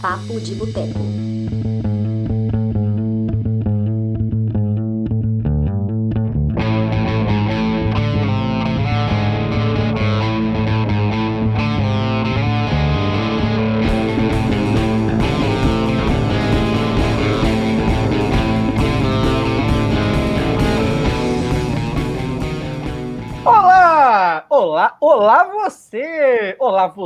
Papo de Boteco.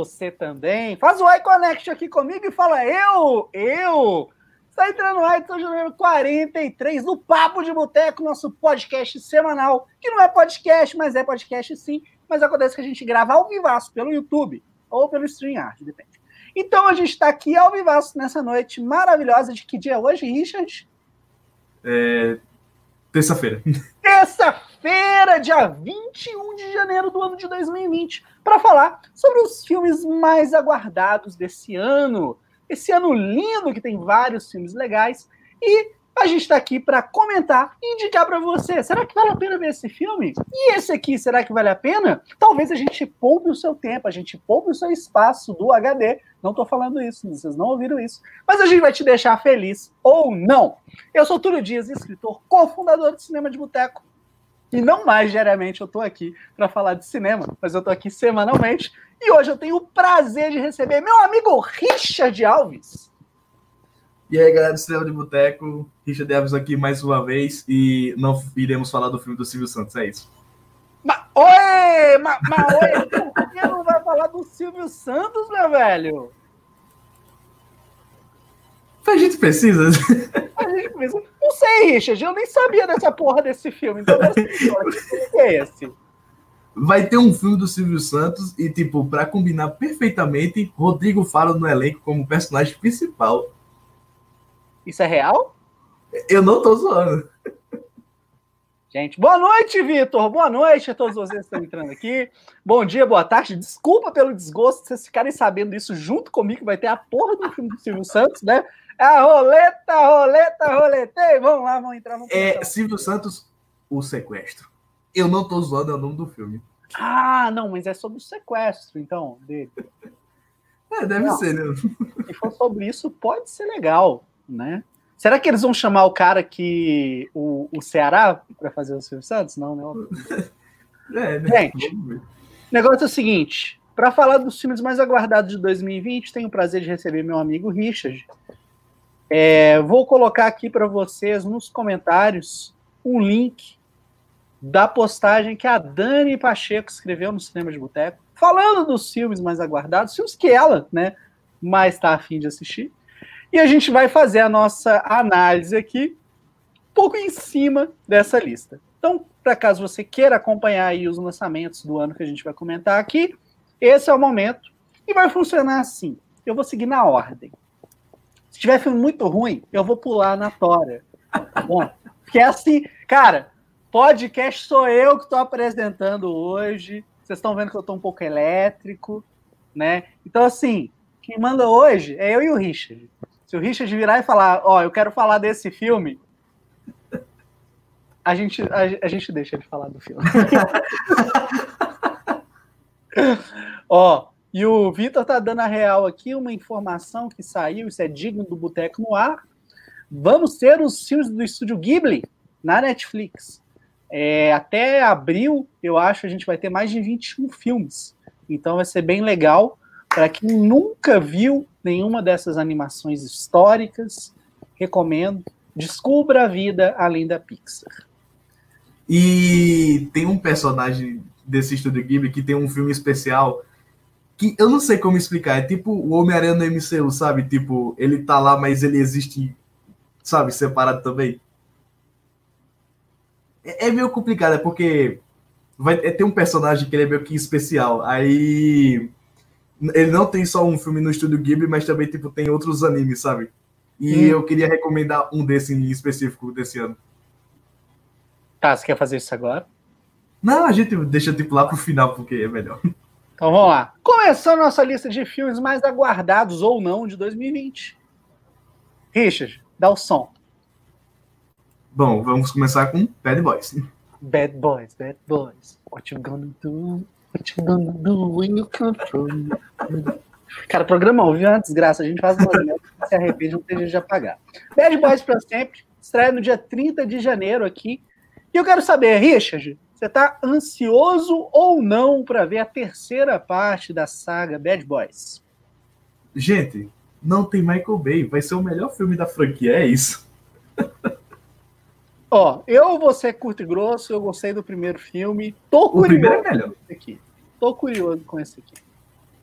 Você! Também! Faz o iConnect aqui comigo e fala eu, eu! Está entrando no ar, número 43 do Papo de Boteco, nosso podcast semanal, que não é podcast, mas é podcast sim, mas acontece que a gente grava ao vivaço pelo YouTube ou pelo StreamYard, depende. Então a gente está aqui ao vivaço nessa noite maravilhosa de que dia é hoje, Richard? É... Terça-feira. terça-feira, dia 21 de janeiro do ano de 2020, para falar sobre os filmes mais aguardados desse ano. Esse ano lindo que tem vários filmes legais e a gente está aqui para comentar e indicar para você. Será que vale a pena ver esse filme? E esse aqui, será que vale a pena? Talvez a gente poupe o seu tempo, a gente poupe o seu espaço do HD. Não estou falando isso, vocês não ouviram isso. Mas a gente vai te deixar feliz ou não. Eu sou Túlio Dias, escritor, cofundador do Cinema de Boteco. E não mais diariamente eu estou aqui para falar de cinema, mas eu estou aqui semanalmente. E hoje eu tenho o prazer de receber meu amigo Richard Alves. E aí, galera do Cinema de Boteco, Richard Alves aqui mais uma vez e não iremos falar do filme do Silvio Santos, é isso. Ma oi! Ma, ma oi! Por que não vai falar do Silvio Santos, meu velho? A gente precisa. A gente precisa. Não sei, Richard, eu nem sabia dessa porra desse filme. Então, que é esse? Vai ter um filme do Silvio Santos e, tipo, para combinar perfeitamente, Rodrigo Faro no elenco como personagem principal. Isso é real? Eu não tô zoando. Gente, boa noite, Vitor. Boa noite a todos vocês que estão entrando aqui. Bom dia, boa tarde. Desculpa pelo desgosto, vocês ficarem sabendo isso junto comigo. Vai ter a porra do filme do Silvio Santos, né? É a roleta, roleta, roletei. Vamos lá, vamos entrar. Vamos é Silvio Santos, o sequestro. Eu não tô zoando, é o nome do filme. Ah, não, mas é sobre o sequestro, então, dele. É, deve não, ser, né? Se for sobre isso, pode ser legal, né? Será que eles vão chamar o cara que. o, o Ceará para fazer o Silvio Santos? Não, né? É, né? Gente, o negócio é o seguinte: para falar dos filmes mais aguardados de 2020, tenho o prazer de receber meu amigo Richard. É, vou colocar aqui para vocês nos comentários um link da postagem que a Dani Pacheco escreveu no Cinema de Boteco, falando dos filmes mais aguardados, filmes que ela, né, mais está afim de assistir. E a gente vai fazer a nossa análise aqui, um pouco em cima dessa lista. Então, para caso você queira acompanhar aí os lançamentos do ano que a gente vai comentar aqui, esse é o momento. E vai funcionar assim. Eu vou seguir na ordem. Se tiver filme muito ruim, eu vou pular na tora. Tá bom? Porque é assim, cara, podcast sou eu que estou apresentando hoje. Vocês estão vendo que eu estou um pouco elétrico, né? Então, assim, quem manda hoje é eu e o Richard. Se o Richard virar e falar, ó, oh, eu quero falar desse filme, a gente, a, a gente deixa ele falar do filme. ó, e o Vitor tá dando a real aqui, uma informação que saiu, isso é digno do Boteco no Ar. Vamos ter os filmes do estúdio Ghibli na Netflix. É, até abril, eu acho, a gente vai ter mais de 21 filmes. Então vai ser bem legal. Para quem nunca viu nenhuma dessas animações históricas, recomendo. Descubra a vida além da Pixar. E tem um personagem desse estúdio Ghibli que tem um filme especial que eu não sei como explicar. É tipo o Homem-Aranha no MCU, sabe? Tipo, ele tá lá, mas ele existe, sabe, separado também. É, é meio complicado, é porque vai é, ter um personagem que ele é meio que especial. Aí ele não tem só um filme no estúdio Ghibli, mas também tipo tem outros animes, sabe? E hum. eu queria recomendar um desse em específico desse ano. Tá, você quer fazer isso agora? Não, a gente deixa tipo lá pro final porque é melhor. Então vamos lá. Começando a nossa lista de filmes mais aguardados ou não de 2020. Richard, dá o som. Bom, vamos começar com Bad Boys. Bad Boys, Bad Boys. What you gonna do? Cara, programa vivo é uma desgraça. A gente faz movimento se arrepende, não tem jeito de apagar. Bad Boys para sempre, estreia no dia 30 de janeiro aqui. E eu quero saber, Richard, você está ansioso ou não para ver a terceira parte da saga Bad Boys? Gente, não tem Michael Bay, vai ser o melhor filme da franquia, é isso. Ó, eu vou ser curto e grosso, eu gostei do primeiro filme. Tô curioso o primeiro é melhor. Com esse aqui. Tô curioso com esse aqui.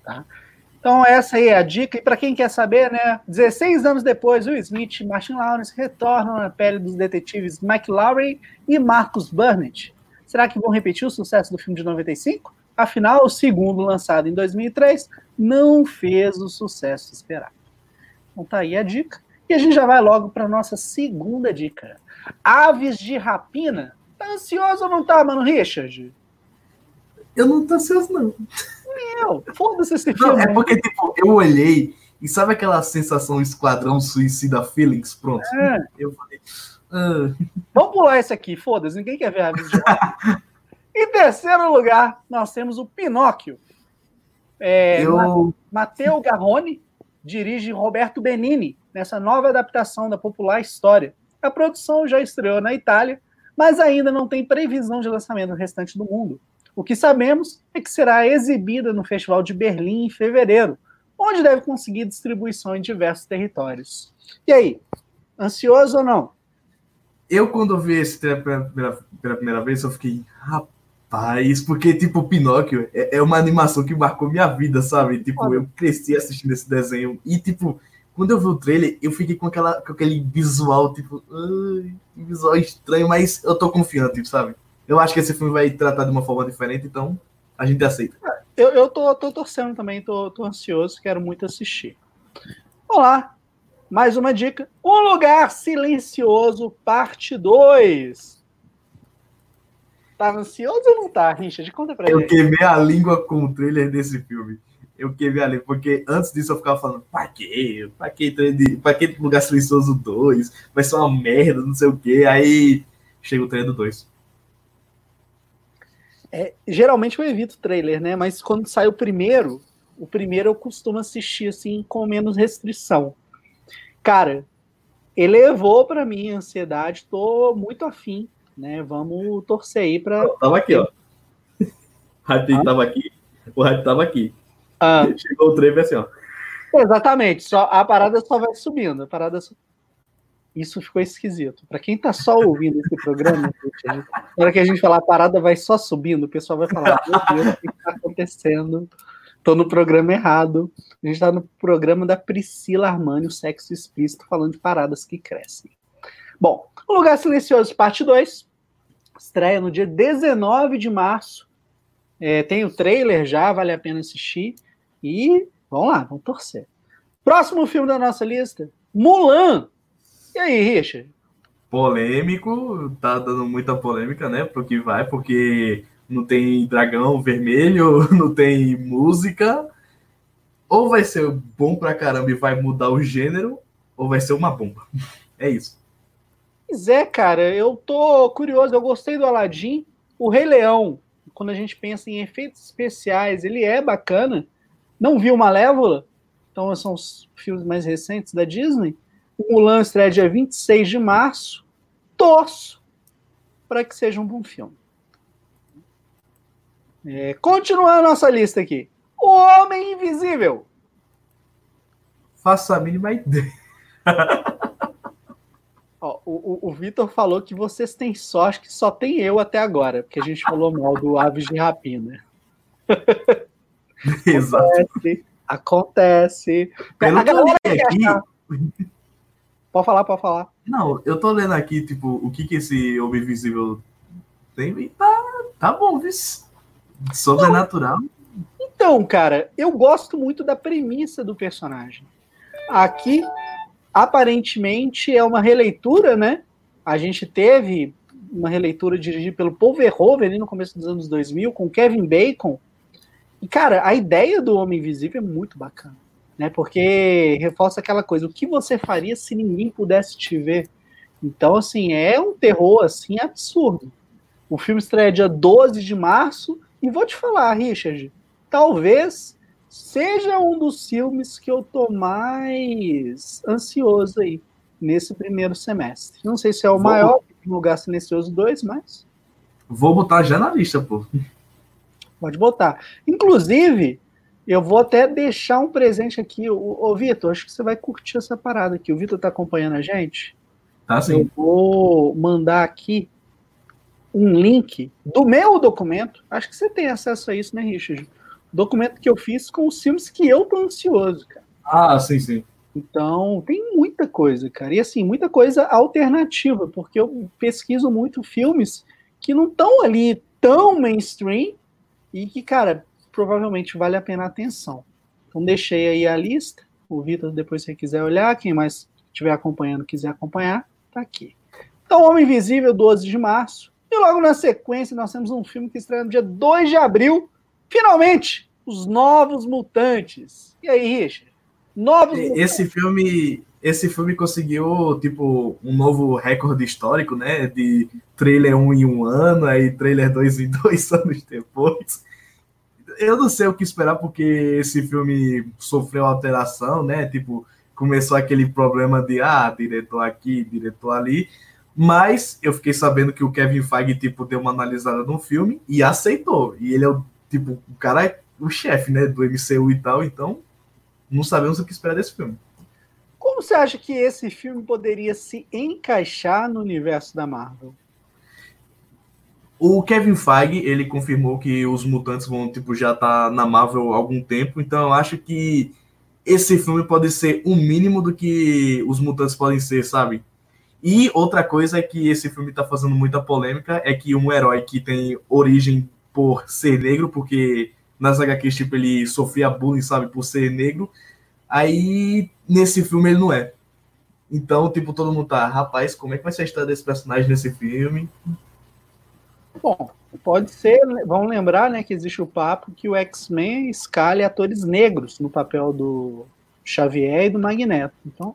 Tá? Então, essa aí é a dica. E para quem quer saber, né? 16 anos depois, o Smith e Martin Lawrence retornam na pele dos detetives Mike Lowry e Marcus Burnett. Será que vão repetir o sucesso do filme de 95? Afinal, o segundo, lançado em 2003, não fez o sucesso esperado. Então tá aí a dica. E a gente já vai logo para nossa segunda dica. Aves de Rapina. Tá ansioso ou não tá, mano, Richard? Eu não tô ansioso, não. Meu, foda-se esse filme. Não, é porque, tipo, eu olhei e sabe aquela sensação Esquadrão Suicida Feelings? Pronto. É. Eu falei. Ah. Vamos pular esse aqui, foda-se, ninguém quer ver Aves de Rapina. em terceiro lugar, nós temos o Pinóquio. É, eu... Matteo Garrone dirige Roberto Benini nessa nova adaptação da popular história. A produção já estreou na Itália, mas ainda não tem previsão de lançamento no restante do mundo. O que sabemos é que será exibida no Festival de Berlim em fevereiro, onde deve conseguir distribuição em diversos territórios. E aí, ansioso ou não? Eu, quando vi esse pela primeira, pela primeira vez, eu fiquei, rapaz, porque, tipo, Pinóquio é, é, uma animação que marcou minha vida, sabe? Tipo, eu cresci assistindo esse desenho e, tipo, quando eu vi o trailer, eu fiquei com, aquela, com aquele visual, tipo, ai, visual estranho, mas eu tô confiante, sabe? Eu acho que esse filme vai tratar de uma forma diferente, então a gente aceita. Eu, eu tô, tô torcendo também, tô, tô ansioso, quero muito assistir. Vamos lá, mais uma dica. Um Lugar Silencioso, parte 2. Tá ansioso ou não tá, Richard? Conta pra eu gente. Eu queimei a língua com o trailer desse filme eu queimei ali, porque antes disso eu ficava falando, pra quê? Pra que, pra que Lugar Silencioso 2? Vai ser uma merda, não sei o quê. Aí chega o trailer do 2. É, geralmente eu evito trailer, né? Mas quando sai o primeiro, o primeiro eu costumo assistir assim com menos restrição. Cara, elevou para mim a ansiedade, tô muito afim, né? Vamos torcer aí para. Tava aqui, ó. O hype ah? tava aqui. O hype tava aqui. Ah. Chegou o trem assim, ó. Exatamente, só, a parada só vai subindo. A parada só... Isso ficou esquisito. Para quem tá só ouvindo esse programa, na hora que a gente falar a parada vai só subindo, o pessoal vai falar: Meu Deus, o que tá acontecendo? Tô no programa errado. A gente tá no programa da Priscila Armani, o sexo explícito, falando de paradas que crescem. Bom, O Lugar Silencioso, parte 2. Estreia no dia 19 de março. É, tem o trailer já, vale a pena assistir. E vamos lá, vamos torcer. Próximo filme da nossa lista: Mulan. E aí, Richard? Polêmico, tá dando muita polêmica, né? Pro que vai, porque não tem dragão vermelho, não tem música. Ou vai ser bom pra caramba e vai mudar o gênero, ou vai ser uma bomba. É isso. Pois é, cara, eu tô curioso. Eu gostei do Aladdin. O Rei Leão, quando a gente pensa em efeitos especiais, ele é bacana. Não viu Malévola? Então são os filmes mais recentes da Disney. O Mulan estreia dia 26 de março. Torço para que seja um bom filme. É, continuando a nossa lista aqui. O Homem Invisível. Faça a mínima ideia. Ó, o, o, Vitor falou que vocês têm sorte que só tem eu até agora, porque a gente falou mal do Aves de Rapina. Exato. Acontece. acontece. Eu tô lendo aqui. Pode falar, pode falar. Não, eu tô lendo aqui, tipo, o que que esse Homem Invisível tem e tá, tá bom, viu? Sobrenatural. Então, cara, eu gosto muito da premissa do personagem. Aqui aparentemente é uma releitura, né? A gente teve uma releitura dirigida pelo Paul Verhoeven ali no começo dos anos 2000 com Kevin Bacon. E cara, a ideia do Homem Invisível é muito bacana, né? Porque reforça aquela coisa, o que você faria se ninguém pudesse te ver? Então, assim, é um terror assim absurdo. O filme estreia dia 12 de março e vou te falar, Richard, talvez seja um dos filmes que eu tô mais ansioso aí nesse primeiro semestre. Não sei se é o Vou... maior, Lugar Silencioso 2, mas. Vou botar já na lista, pô. Pode botar. Inclusive, eu vou até deixar um presente aqui. Ô, ô Vitor, acho que você vai curtir essa parada aqui. O Vitor tá acompanhando a gente. Tá sim. Eu vou mandar aqui um link do meu documento. Acho que você tem acesso a isso, né, Richard? Documento que eu fiz com os filmes que eu tô ansioso, cara. Ah, sim, sim. Então, tem muita coisa, cara. E assim, muita coisa alternativa, porque eu pesquiso muito filmes que não estão ali tão mainstream e que, cara, provavelmente vale a pena a atenção. Então, deixei aí a lista. O Vitor, depois, se quiser olhar, quem mais estiver acompanhando, quiser acompanhar, tá aqui. Então, Homem Invisível, 12 de março. E logo na sequência, nós temos um filme que estreia no dia 2 de abril. Finalmente, Os Novos Mutantes. E aí, Richard? Novos esse filme, esse filme conseguiu tipo um novo recorde histórico, né? De trailer 1 em um ano, aí trailer 2 em dois anos depois. Eu não sei o que esperar porque esse filme sofreu alteração, né? Tipo, começou aquele problema de ah, diretor aqui, diretor ali. Mas eu fiquei sabendo que o Kevin Feige tipo deu uma analisada no filme e aceitou. E ele é o tipo, o cara é o chefe, né, do MCU e tal, então não sabemos o que esperar desse filme. Como você acha que esse filme poderia se encaixar no universo da Marvel? O Kevin Feige, ele confirmou que os mutantes vão, tipo, já tá na Marvel há algum tempo, então eu acho que esse filme pode ser o mínimo do que os mutantes podem ser, sabe? E outra coisa é que esse filme tá fazendo muita polêmica, é que um herói que tem origem por ser negro, porque nas HQs, tipo, ele sofria bullying, sabe, por ser negro. Aí, nesse filme, ele não é. Então, tipo, todo mundo tá, rapaz, como é que vai ser a história desse personagem nesse filme? Bom, pode ser, vamos lembrar, né, que existe o papo que o X-Men escalhe atores negros no papel do Xavier e do Magneto. Então,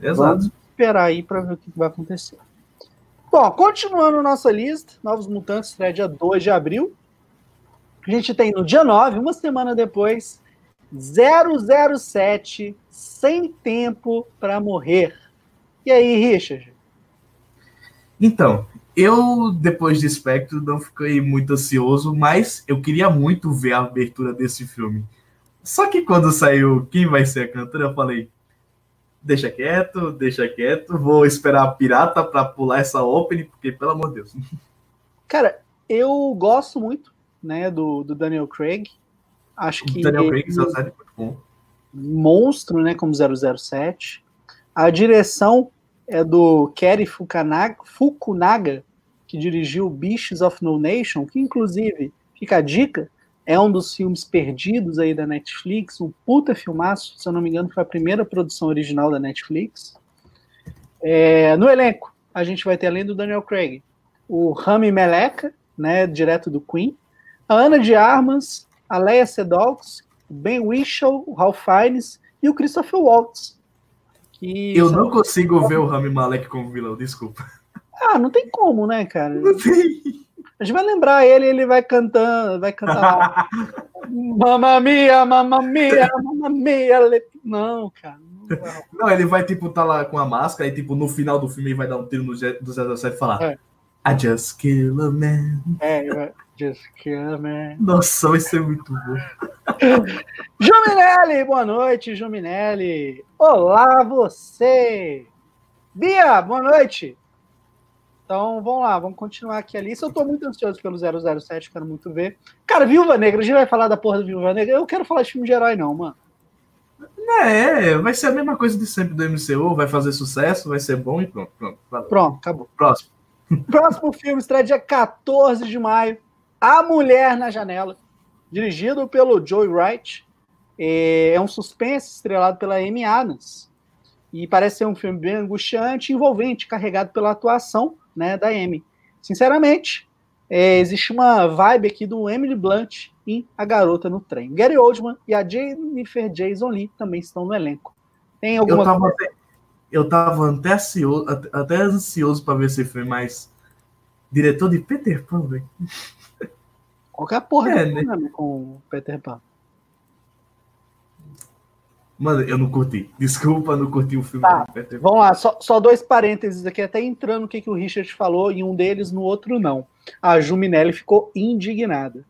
Exato. vamos esperar aí para ver o que vai acontecer. Bom, continuando nossa lista, Novos Mutantes estreia dia 2 de abril. A gente tem no dia 9, uma semana depois, 007 Sem Tempo para Morrer. E aí, Richard? Então, eu, depois de Spectre, não fiquei muito ansioso, mas eu queria muito ver a abertura desse filme. Só que quando saiu quem vai ser a cantora, eu falei: deixa quieto, deixa quieto, vou esperar a pirata para pular essa opening, porque, pelo amor de Deus. Cara, eu gosto muito né, do, do Daniel Craig. Acho que. Daniel Craig, é muito bom. Monstro, né, como 007. A direção é do Kerry Fukunaga, que dirigiu Beasts of No Nation, que inclusive, fica a dica, é um dos filmes perdidos aí da Netflix, um puta filmaço, se eu não me engano, foi a primeira produção original da Netflix. É, no elenco, a gente vai ter, além do Daniel Craig, o Rami Malek, né, direto do Queen, a Ana de Armas, a Leia Sedolks, o Ben Whishaw, o Ralph Fiennes e o Christopher Waltz. Que Eu não consigo ver o Rami Malek como vilão, desculpa. Ah, não tem como, né, cara? Não tem. A gente vai lembrar ele, ele vai cantando, vai cantar. mamma mia, mamma mia, mamma mia. Não, cara. Não, ele vai, tipo, tá lá com a máscara e, tipo, no final do filme ele vai dar um tiro no do 007 e falar é. I just kill a man. É, Jessica, man. Nossa, vai ser muito bom. Juminelli, boa noite, Juminelli. Olá, você. Bia, boa noite. Então, vamos lá, vamos continuar aqui a lista. Eu tô muito ansioso pelo 007, quero muito ver. Cara, Viúva Negra, a gente vai falar da porra da Viúva Negra. Eu quero falar de filme de herói, não, mano. É, vai ser a mesma coisa de sempre do MCU, vai fazer sucesso, vai ser bom e pronto. Pronto, valeu. pronto acabou. Próximo. Próximo filme estreia dia 14 de maio. A Mulher na Janela, dirigido pelo Joey Wright. É um suspense estrelado pela Amy Adams. E parece ser um filme bem angustiante, envolvente, carregado pela atuação né, da Amy. Sinceramente, é, existe uma vibe aqui do Emily Blunt em A Garota no Trem. Gary Oldman e a Jennifer Jason Lee também estão no elenco. Tem alguma eu tava até, eu tava até ansioso, até ansioso para ver esse filme, mas diretor de Peter Pan, velho. Qualquer porra é, né? com o Peter Pan. Mano, eu não curti. Desculpa, não curti o filme. Tá, vamos lá, só, só, dois parênteses aqui, até entrando no que, que o Richard falou, e um deles no outro não. A Ju Minelli ficou indignada.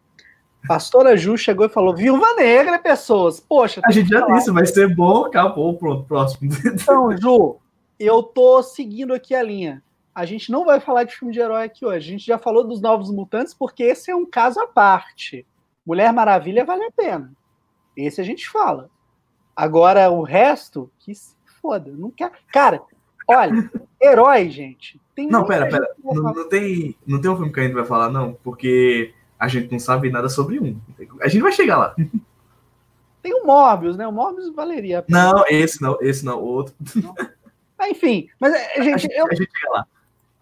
Pastora Ju chegou e falou: Viúva Negra, pessoas. Poxa. A gente já disse, vai ser bom, acabou, pronto, próximo. Então, Ju, eu tô seguindo aqui a linha. A gente não vai falar de filme de herói aqui hoje. A gente já falou dos Novos Mutantes, porque esse é um caso à parte. Mulher Maravilha vale a pena. Esse a gente fala. Agora, o resto, que se foda. Não quer. Cara, olha, herói, gente. Não, pera, pera. Não, não, tem, não tem um filme que a gente vai falar, não, porque a gente não sabe nada sobre um. A gente vai chegar lá. Tem o Morbius, né? O Morbius valeria. Não, esse não, esse não, o outro. Ah, enfim, mas, gente, a gente, eu, a gente chega lá.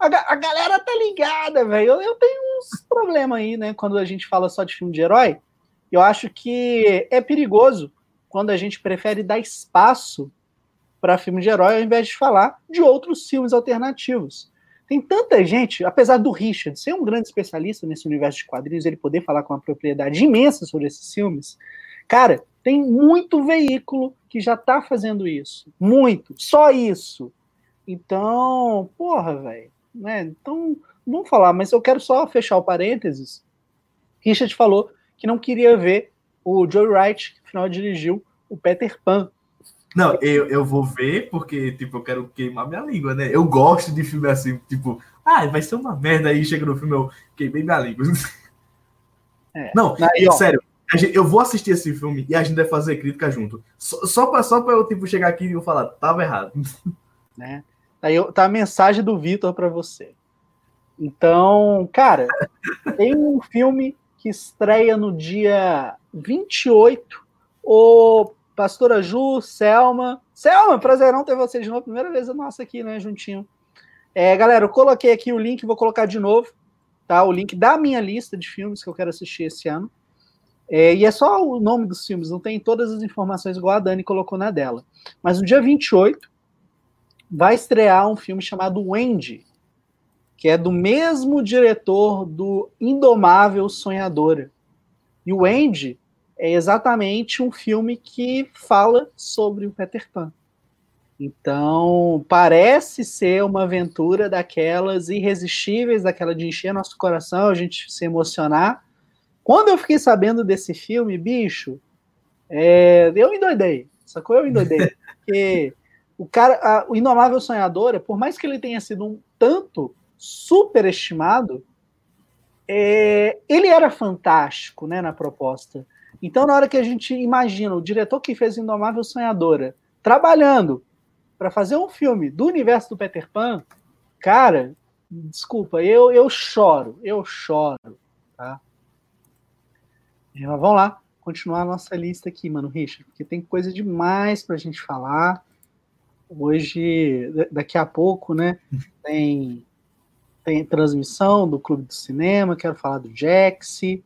A, a, galera tá ligada, velho. Eu, eu tenho uns problemas aí, né? Quando a gente fala só de filme de herói. Eu acho que é perigoso quando a gente prefere dar espaço para filme de herói ao invés de falar de outros filmes alternativos. Tem tanta gente, apesar do Richard ser um grande especialista nesse universo de quadrinhos, ele poder falar com uma propriedade imensa sobre esses filmes, cara, tem muito veículo que já está fazendo isso. Muito. Só isso. Então, porra, velho. Né? Então, vamos falar, mas eu quero só fechar o parênteses. Richard falou que não queria ver o Joe Wright, que afinal dirigiu o Peter Pan. Não, eu, eu vou ver porque, tipo, eu quero queimar minha língua, né? Eu gosto de filme assim, tipo, ah, vai ser uma merda aí, chega no filme, eu queimei minha língua. É. Não, aí, sério, gente, eu vou assistir esse filme e a gente vai fazer crítica junto. Só, só, pra, só pra eu, tipo, chegar aqui e eu falar, tava errado. Né? Aí eu, tá a mensagem do Vitor para você. Então, cara, tem um filme que estreia no dia 28. O Pastora Ju, Selma. Selma, prazerão ter você de novo. Primeira vez nossa aqui, né, juntinho. É, galera, eu coloquei aqui o link, vou colocar de novo, tá? O link da minha lista de filmes que eu quero assistir esse ano. É, e é só o nome dos filmes, não tem todas as informações igual a Dani colocou na dela. Mas no dia 28 vai estrear um filme chamado Wendy, que é do mesmo diretor do Indomável Sonhadora. E o Andy é exatamente um filme que fala sobre o Peter Pan. Então, parece ser uma aventura daquelas irresistíveis, daquela de encher nosso coração, a gente se emocionar. Quando eu fiquei sabendo desse filme, bicho, é, eu endoidei, sacou? Eu endoidei. Porque o cara, a, o Indomável Sonhadora, por mais que ele tenha sido um tanto superestimado, é, ele era fantástico né, na proposta. Então, na hora que a gente imagina o diretor que fez Indomável Sonhadora trabalhando para fazer um filme do universo do Peter Pan, cara, desculpa, eu, eu choro, eu choro, tá? vamos lá, continuar a nossa lista aqui, mano, Richard, porque tem coisa demais para a gente falar. Hoje, daqui a pouco, né, tem tem transmissão do Clube do Cinema, quero falar do Jaxi.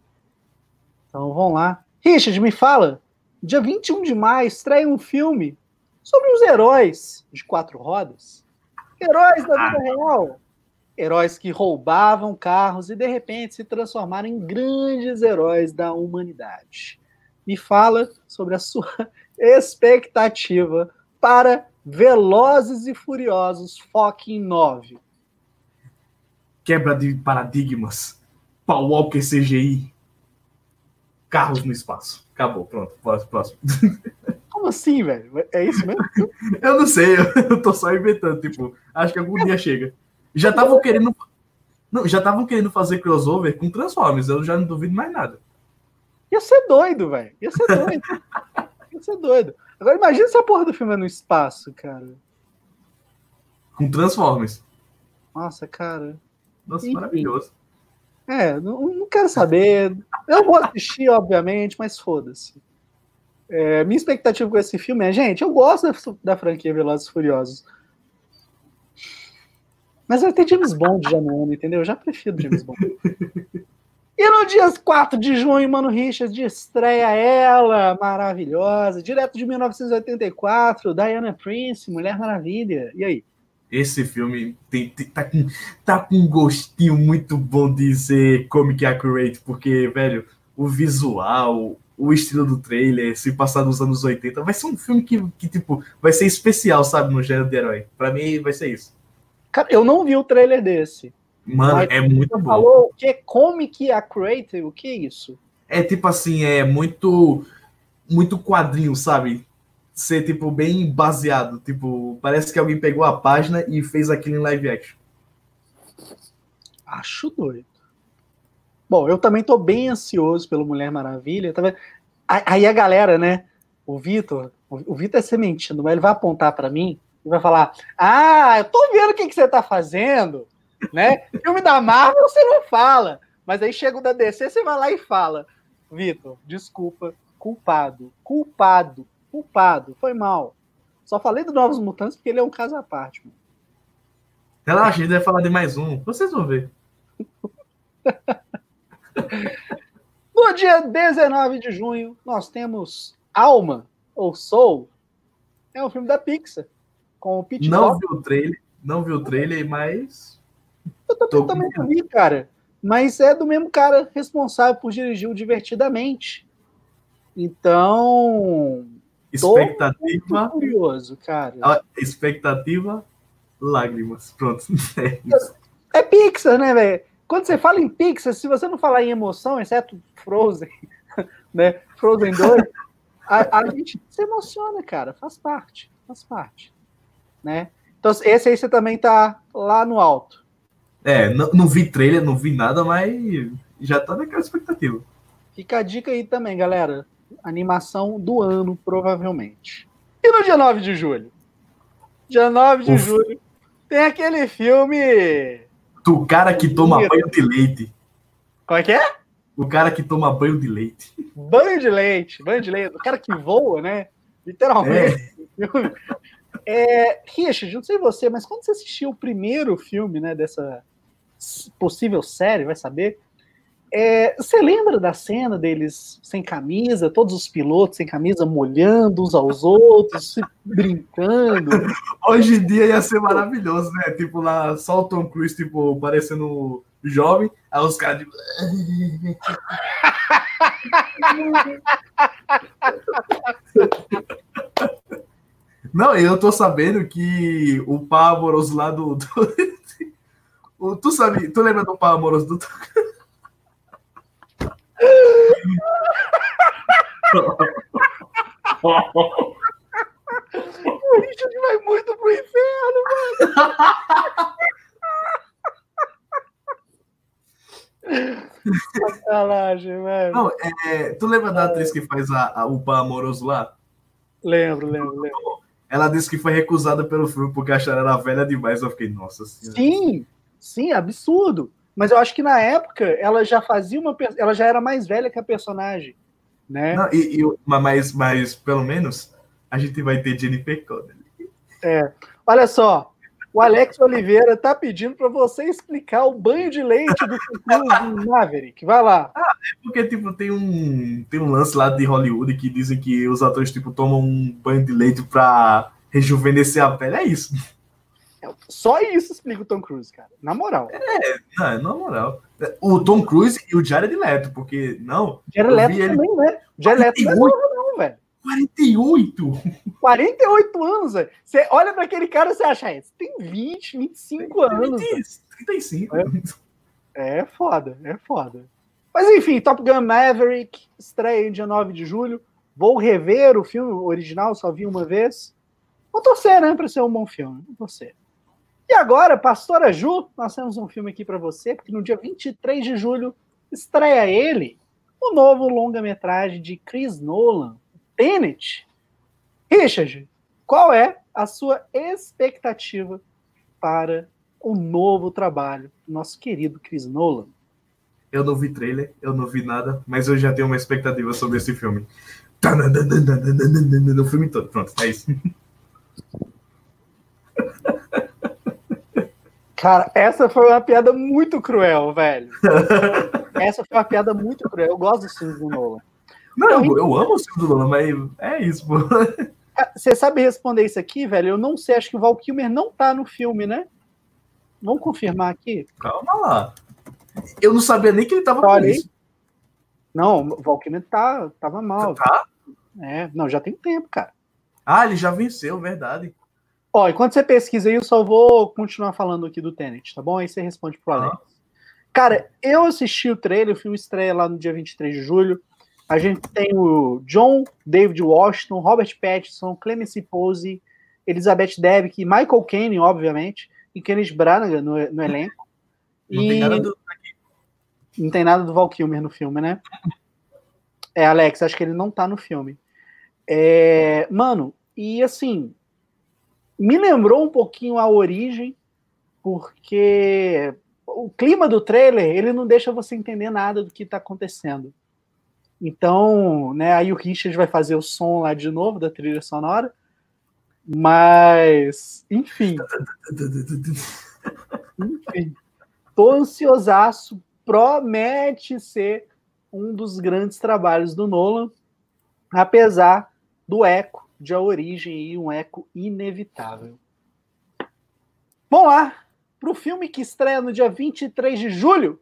Então vamos lá. Richard, me fala. Dia 21 de maio estreia um filme sobre os heróis de quatro rodas. Heróis da vida real. Heróis que roubavam carros e de repente se transformaram em grandes heróis da humanidade. Me fala sobre a sua expectativa para Velozes e Furiosos Fucking 9 quebra de paradigmas, Paul Walker CGI, carros no espaço. Acabou, pronto, próximo. próximo. Como assim, velho? É isso mesmo? eu não sei, eu tô só inventando, tipo, acho que algum dia chega. Já estavam querendo. Não, já estavam querendo fazer crossover com Transformers, eu já não duvido mais nada. Ia ser doido, velho. Ia ser doido. Ia ser doido. Agora imagina se a porra do filme é no espaço, cara. Com Transformers. Nossa, cara. Nossa, Enfim. maravilhoso. É, não, não, quero saber. Eu vou assistir, obviamente, mas foda-se. É, minha expectativa com esse filme é, gente, eu gosto da, da franquia Velozes e Furiosos. Mas vai ter James Bond já no ano, entendeu? Eu já prefiro James Bond. E no dia 4 de junho, Mano Richard estreia ela, maravilhosa, direto de 1984, Diana Prince, Mulher Maravilha. E aí? Esse filme tem, tem, tá, com, tá com um gostinho muito bom de ser comic accurate, porque, velho, o visual, o estilo do trailer, se passar dos anos 80. Vai ser um filme que, que tipo, vai ser especial, sabe, no gênero de herói. Pra mim, vai ser isso. Cara, eu não vi o trailer desse. Mano, Mas é muito bom. falou o que? Comic Accurate? O que é isso? É tipo assim, é muito muito quadrinho, sabe? Ser tipo bem baseado, tipo, parece que alguém pegou a página e fez aquilo em live action. Acho doido. Bom, eu também tô bem ansioso pelo Mulher Maravilha. Tá vendo? Aí a galera, né? O Vitor, o Vitor é sementino, mas ele vai apontar pra mim e vai falar: Ah, eu tô vendo o que, que você tá fazendo, né? Filme da Marvel você não fala, mas aí chega o da DC, você vai lá e fala: Vitor, desculpa, culpado, culpado, culpado, foi mal. Só falei do Novos Mutantes porque ele é um caso à parte. Mano. Relaxa, a gente vai falar de mais um. Vocês vão ver. No dia 19 de junho, nós temos Alma, ou Soul. É um filme da Pixar. Com o Pete Não Docter. vi o trailer, não vi o trailer, mas Eu também, tô também não vi, cara. Mas é do mesmo cara responsável por dirigir o Divertidamente. Então, expectativa, curioso, cara. a- expectativa, lágrimas. Pronto. É. É Pixar, né, velho? Quando você fala em Pixar, se você não falar em emoção, exceto Frozen, né? Frozen 2, a, a gente se emociona, cara. Faz parte, faz parte, né? Então, esse aí você também tá lá no alto. É, não, não vi trailer, não vi nada, mas já tá naquela expectativa. Fica a dica aí também, galera. Animação do ano, provavelmente. E no dia 9 de julho? Dia 9 de Uf. julho tem aquele filme. O cara que toma banho de leite. Qual é que é? O cara que toma banho de leite. Banho de leite. Banho de leite. O cara que voa, né? Literalmente. É, Richard, não sei você, mas quando você assistiu o primeiro filme, né, dessa possível série, vai saber, é, você lembra da cena deles sem camisa, todos os pilotos sem camisa, molhando uns aos outros, brincando? Hoje em dia ia ser maravilhoso, né? Tipo, lá, só o Tom Cruise, tipo, parecendo jovem, aí os caras, tipo... Não, eu tô sabendo que o par amoroso lá do- o- tu sabe, tu lembra do par amoroso do... O Richard vai muito pro inferno, mano. Sacanagem, velho. Não, é, tu lembra da atriz que faz a, a- o par amoroso lá? Lembro, lembro, lembro. Ela disse que foi recusada pelo filme porque acharam ela velha demais. Eu fiquei, nossa senhora. Sim, sim, absurdo. Mas eu acho que na época ela já fazia uma. Ela já era mais velha que a personagem. Né? Não, e, e- mas, mas, pelo menos, a gente vai ter Jennifer Connelly. Olha só, o Alex Oliveira tá pedindo para você explicar o banho de leite do em Maverick. Vai lá. Porque, tipo, tem um, tem um lance lá de Hollywood que dizem que os atores, tipo, tomam um banho de leite pra rejuvenescer a pele. É isso. Só isso explica o Tom Cruise, cara. Na moral. Não, é na moral. O Tom Cruise e o Jared Leto, porque, não, Jared Leto ele- também, né? Jared Leto não é 48. novo, não, velho. 48! 48 anos, velho. Você olha para aquele cara e você acha, "Ah, esse tem 20, 25 anos. velho." 35. É foda, é foda. Mas enfim, Top Gun Maverick estreia dia 9 de julho. Vou rever o filme original, só vi uma vez. Vou torcer, né, para ser um bom filme. Vou torcer. E agora, Pastora Ju, nós temos um filme aqui para você, porque no dia 23 de julho estreia ele, o novo longa-metragem de Chris Nolan, Tenet. Richard, qual é a sua expectativa para o novo trabalho do nosso querido Chris Nolan? Eu não vi trailer, eu não vi nada, mas eu já tenho uma expectativa sobre esse filme. No filme todo. Pronto, é isso. Cara, essa foi uma piada muito cruel, velho. Essa foi uma piada muito cruel. Eu gosto dos filmes do Nolan. Não, eu, eu amo o filme do Nolan, mas é isso, pô. Você sabe responder isso aqui, velho? Eu não sei, acho que o Val Kilmer não tá no filme, né? Vamos confirmar aqui? Calma lá. Eu não sabia nem que ele tava com Olha isso. Não, o Val Kilmer tá, tava mal. Tá? É, não, já tem tempo, cara. Ah, ele já venceu, verdade. Ó, enquanto você pesquisa aí, eu só vou continuar falando aqui do Tenet, tá bom? Aí você responde pro Alex. Cara, eu assisti o trailer, o filme estreia lá no dia 23 de julho. A gente tem o John David Washington, Robert Pattinson, Clemency Pose, Elizabeth Debicki, Michael Caine, obviamente, e Kenneth Branagh no, no elenco. Não e tem nada do. não tem nada do Val Kilmer no filme, né? É, Alex, acho que ele não tá no filme. É, mano, e assim, me lembrou um pouquinho a origem, porque o clima do trailer, ele não deixa você entender nada do que tá acontecendo. Então, né, aí o Richard vai fazer o som lá de novo da trilha sonora. Mas, enfim, enfim, tô ansiosaço, promete ser um dos grandes trabalhos do Nolan, apesar do eco de A Origem e um eco inevitável. Vamos lá, para o filme que estreia no dia 23 de julho,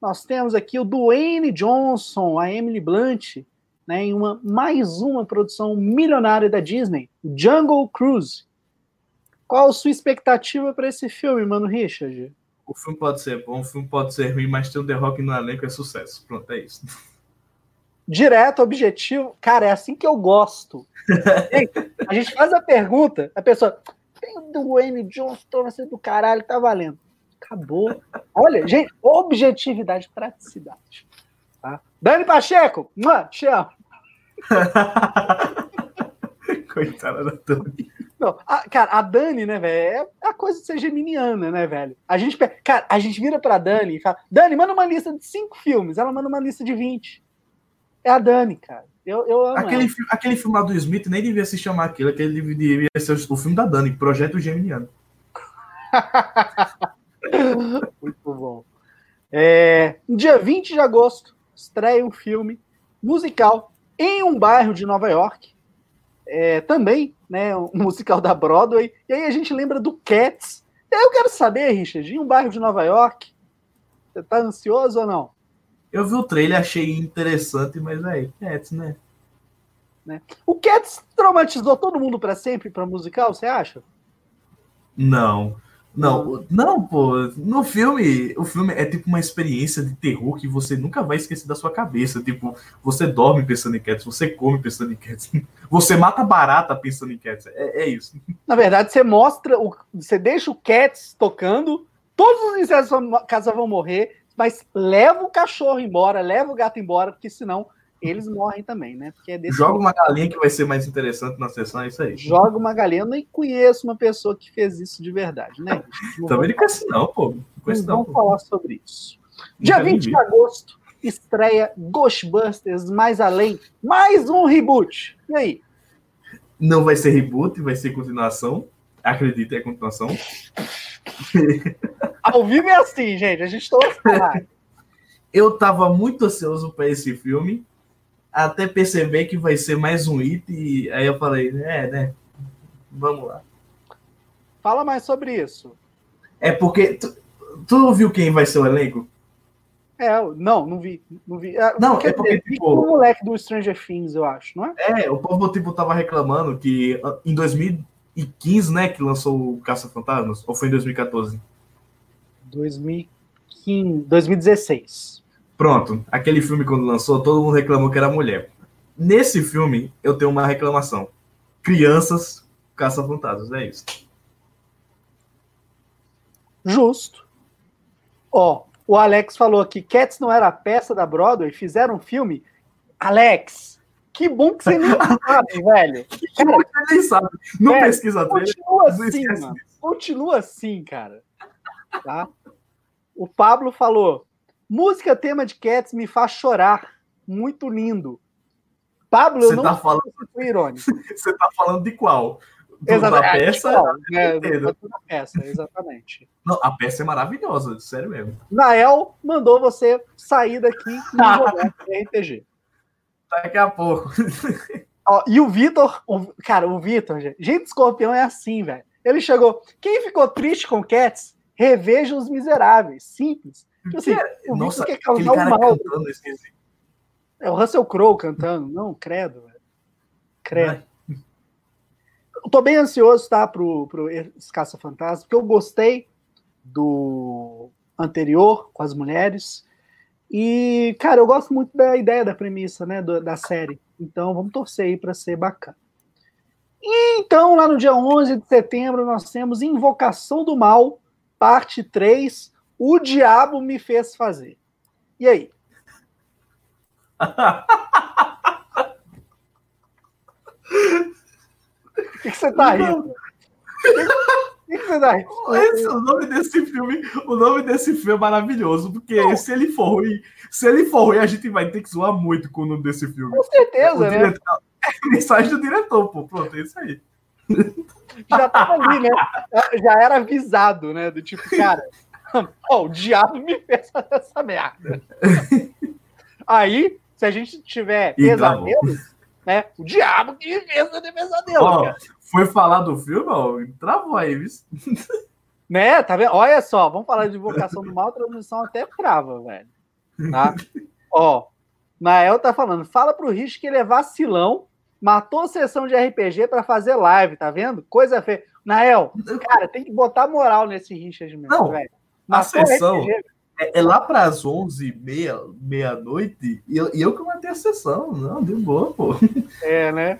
nós temos aqui o Dwayne Johnson, a Emily Blunt, né, em uma, mais uma produção milionária da Disney, Jungle Cruise. Qual a sua expectativa para esse filme, mano, Richard? O filme pode ser bom, o filme pode ser ruim, mas ter o The Rock no elenco é sucesso. Pronto, é isso. Direto, objetivo. Cara, é assim que eu gosto. A gente faz a pergunta, a pessoa. Tem o Dwayne Johnson, vai ser do caralho, tá valendo. Acabou. Olha, gente, objetividade, praticidade. Tá? Dani Pacheco, mano, te amo. Coitada da Tony. Não, a- cara, a Dani, né, velho, é a coisa de ser geminiana, né, velho? A gente, cara, a gente vira pra Dani e fala, Dani, manda uma lista de cinco filmes. Ela manda uma lista de 20. É a Dani, cara. Eu, eu Aquele, ela. aquele filme lá do Smith nem devia se chamar aquilo, aquele devia ser o filme da Dani, Projeto Geminiano. Muito bom. É, dia 20 de agosto, estreia um filme musical em um bairro de Nova York. É, também, né, um musical da Broadway. E aí a gente lembra do Cats. Eu quero saber, Richard, em um bairro de Nova York, você tá ansioso ou não? Eu vi o trailer, achei interessante, mas aí, é, né? O Cats traumatizou todo mundo para sempre para musical, você acha? Não. Não, não, pô. No filme, o filme é tipo uma experiência de terror que você nunca vai esquecer da sua cabeça. Tipo, você dorme pensando em Cats, você come pensando em Cats, você mata barata pensando em Cats. É, é isso. Na verdade, você mostra, o, você deixa o Cats tocando, todos os insetos da casa vão morrer, mas leva o cachorro embora, leva o gato embora, porque senão eles morrem também, né? Porque é Joga uma galinha que vai ser mais interessante na sessão, é isso aí. joga uma galinha. Eu nem conheço uma pessoa que fez isso de verdade, né? Não Também não conheço, não, pô. Não conheço, não vamos falar sobre isso. Dia Nunca nem 20 de agosto, estreia Ghostbusters Mais Além, mais um reboot. E aí? Não vai ser reboot, vai ser continuação. Acredito, é continuação. Ao vivo é assim, gente. A gente pra lá. Eu tava muito ansioso para esse filme, até perceber que vai ser mais um hit, e aí eu falei, é, né? Vamos lá. Fala mais sobre isso. É porque. Tu, tu viu quem vai ser o elenco? É, não, não vi. Não, vi. É, Não, é porque, tipo- o moleque do Stranger Things, eu acho, não é? É, o povo tipo tava reclamando que ah, em 2015, né, que lançou o Caça Fantasmas, ou foi em 2014? 2015, 2016. Pronto, aquele filme quando lançou, todo mundo reclamou que era mulher. Nesse filme, eu tenho uma reclamação. Crianças caça fantasmas, é isso. Justo. Ó, o Alex falou aqui, Cats não era a peça da Broadway, fizeram um filme. Alex, que bom que você nem sabe, velho. Cara, Você nem sabe, não pesquisa trailer, Continua assim, mano. Continua assim, cara. Tá? O Pablo falou: música tema de Cats me faz chorar. Muito lindo. Pablo, eu Você não tá falando, fui irônico. você tá falando de qual? Do- Exatamente. Da Ah, peça? né, inteiro. da peça, exatamente. Não, a peça é maravilhosa, sério mesmo. Nael mandou você sair daqui e jogar RPG. Daqui a pouco. Ó, e o Vitor, o- cara, o Vitor, gente, gente escorpião é assim, velho. Ele chegou. Quem ficou triste com Cats, reveja os miseráveis. Simples. Tipo assim, o Nossa, quer causar o mal. cantando É o Russell Crowe cantando. Não, credo, velho. Credo. Eu tô bem ansioso, tá, pro, pro Escaça Fantasma, porque eu gostei do anterior com as mulheres. E, cara, eu gosto muito da ideia da premissa, né, do, da série. Então, vamos torcer aí para ser bacana. E, então, lá no dia 11 de setembro, nós temos Invocação do Mal, parte 3, O Diabo Me Fez Fazer. E aí? O que, que você tá rindo? O que, que você tá rindo? Esse, o nome desse filme, o nome desse filme é maravilhoso, porque se ele for ruim, se ele for ruim, a gente vai ter que zoar muito com o nome desse filme. Com certeza, o né? Diretor, é mensagem do diretor, pô. Pronto, é isso aí. Já tava ali, né? Já era avisado, né? Do tipo, cara, oh, o diabo me fez essa merda. Aí, se a gente tiver pesadelos, né? O diabo que fez o pesadelo. Foi falar do filme, ó, travou aí, viu? Né? Tá vendo? Olha só, vamos falar de invocação do mal, transmissão até trava, velho. Tá? ó, Nael tá falando, fala pro Rich que ele é vacilão, matou sessão de RPG para fazer live, tá vendo? Coisa feia. Nael, cara, tem que botar moral nesse Richard mesmo, Não, velho. A sessão é, é, lá para as 11, meia, meia-noite, e eu, e eu que matei a sessão. Não, deu boa, pô. É, né?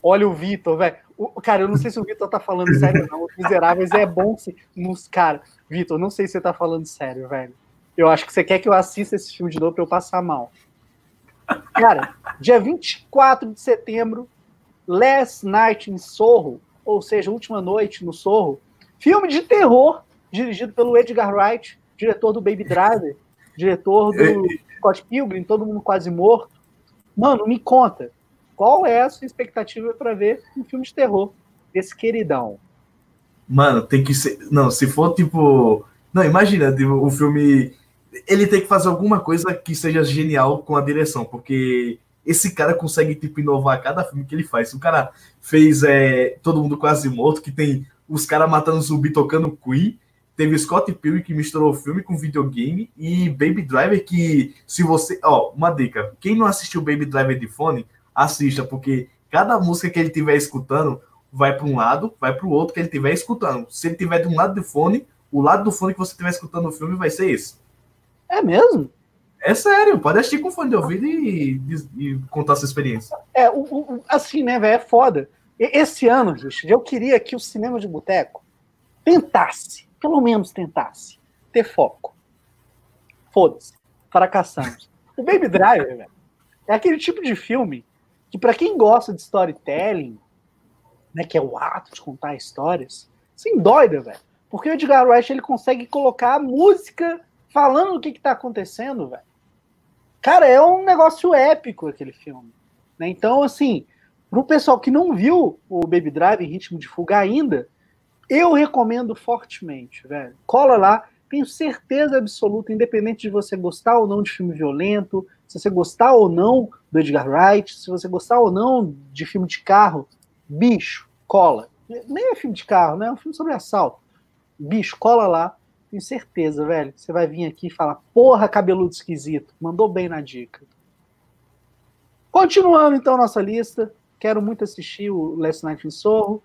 Olha o Vitor, velho. Cara, eu não sei se o Vitor tá falando sério, não. Os Miseráveis é bom se. Nos, cara, Vitor, não sei se você tá falando sério, velho. Eu acho que você quer que eu assista esse filme de novo pra eu passar mal. Cara, dia 24 de setembro, Last Night in Sorro, ou seja, Última Noite no Sorro, filme de terror dirigido pelo Edgar Wright, diretor do Baby Driver, diretor do Scott Pilgrim, Todo Mundo Quase Morto. Mano, me conta, qual é a sua expectativa para ver um filme de terror desse queridão? Mano, tem que ser. Não, se for tipo. Não, imagina, tipo, o filme. Ele tem que fazer alguma coisa que seja genial com a direção, porque esse cara consegue, tipo, inovar cada filme que ele faz. O cara fez é, Todo Mundo Quase Morto, que tem os caras matando zumbi tocando Queen. Teve Scott Pilgrim que misturou filme com videogame e Baby Driver que se você, ó, uma dica, quem não assistiu Baby Driver de fone, assista porque cada música que ele estiver escutando vai para um lado, vai para o outro que ele estiver escutando. Se ele tiver de um lado do fone, o lado do fone que você estiver escutando o filme vai ser esse. É mesmo? É sério, pode assistir com fone de ouvido e, e, e contar sua experiência. É, o, o, assim, né, velho, é foda. Esse ano, gente, eu queria que o cinema de boteco tentasse pelo menos tentasse ter foco. Foda-se, fracassamos. O Baby Driver, velho, é aquele tipo de filme que, para quem gosta de storytelling, né, que é o ato de contar histórias, se endoida, velho. Porque o Edgar Wright ele consegue colocar a música falando o que, que tá acontecendo, velho. Cara, é um negócio épico aquele filme. Né? Então, assim, pro pessoal que não viu o Baby Drive em ritmo de fuga ainda, eu recomendo fortemente, velho. Cola lá, tenho certeza absoluta, independente de você gostar ou não de filme violento, se você gostar ou não do Edgar Wright, se você gostar ou não de filme de carro, bicho, cola. Nem é filme de carro, né? É um filme sobre assalto. Bicho, cola lá. Tenho certeza, velho. Você vai vir aqui e falar, porra, cabeludo esquisito. Mandou bem na dica. Continuando então nossa lista, quero muito assistir o Last Night in Sorro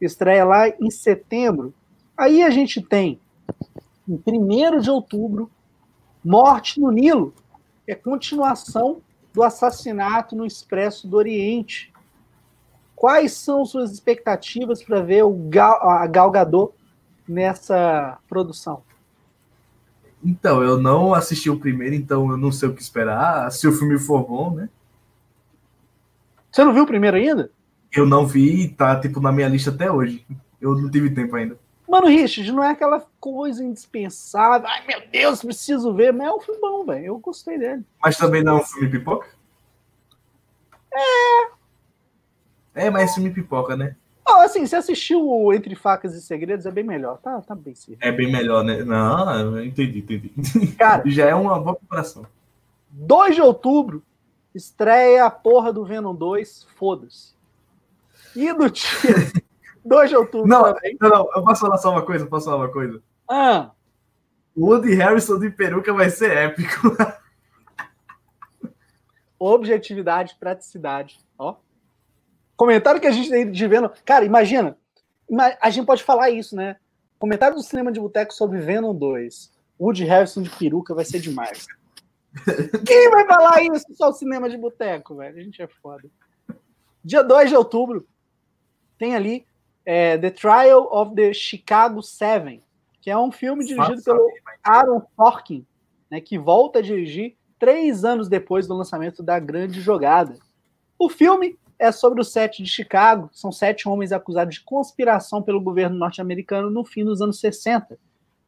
estreia lá em setembro. Aí a gente tem, em 1 de outubro, Morte no Nilo, é continuação do assassinato no Expresso do Oriente. Quais são suas expectativas para ver o Gal, a Gal Gadot nessa produção? Então, eu não assisti o primeiro, então eu não sei o que esperar. Se o filme for bom, né? Você não viu o primeiro ainda? Eu não vi, tá tipo na minha lista até hoje. Eu não tive tempo ainda. Mano, Richard, não é aquela coisa indispensável. Ai, meu Deus, preciso ver. Mas é um filme bom, velho. Eu gostei dele. Mas também não é um filme pipoca? É. É, mas é filme pipoca, né? Oh, assim, se assistiu Entre Facas e Segredos, é bem melhor. Tá, tá bem sim. É bem melhor, né? Não, entendi, entendi. Cara, já é uma boa comparação. 2 de outubro, estreia a porra do Venom 2, foda-se. E no dia 2 de outubro não, também. Não, não, eu posso falar só uma coisa? Posso falar uma coisa? Ah. Woody Harrison de peruca vai ser épico. Objetividade, praticidade. Ó. Comentário que a gente tem de vendo. Cara, imagina. A gente pode falar isso, né? Comentário do cinema de boteco sobre Venom 2. Woody Harrison de peruca vai ser demais. Quem vai falar isso? Só o cinema de boteco, velho. A gente é foda. Dia 2 de outubro, tem ali é, The Trial of the Chicago Seven, que é um filme dirigido Nossa, pelo Aaron Sorkin, né, que volta a dirigir três anos depois do lançamento da Grande Jogada. O filme é sobre o set de Chicago, são sete homens acusados de conspiração pelo governo norte-americano no fim dos anos 60.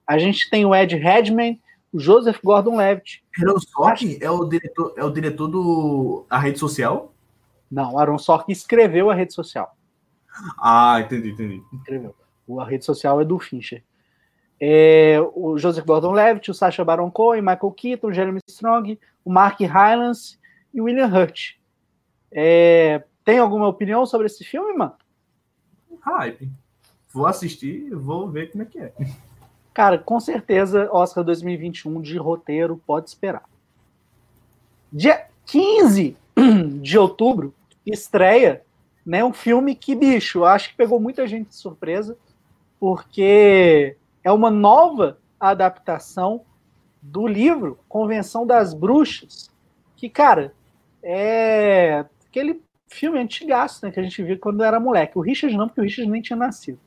A gente tem o Ed Redman, o Joseph Gordon-Levitt. Aaron Sorkin é o diretor, é o diretor do a rede social? Não, Aaron Sorkin escreveu a rede social. Ah, entendi, entendi. Escreveu. A rede social é do Fincher. É, o Joseph Gordon-Levitt, o Sacha Baron Cohen, Michael Keaton, Jeremy Strong, o Mark Rylance e o William Hurt. É, tem alguma opinião sobre esse filme, mano? Hype. Vou assistir, vou ver como é que é. Cara, com certeza, Oscar 2021 de roteiro, pode esperar. Dia 15 de outubro, estreia né, um filme que, bicho, acho que pegou muita gente de surpresa, porque é uma nova adaptação do livro Convenção das Bruxas, que, cara, é aquele filme antigaço, né, que a gente viu quando era moleque. O Richard não, porque o Richard nem tinha nascido.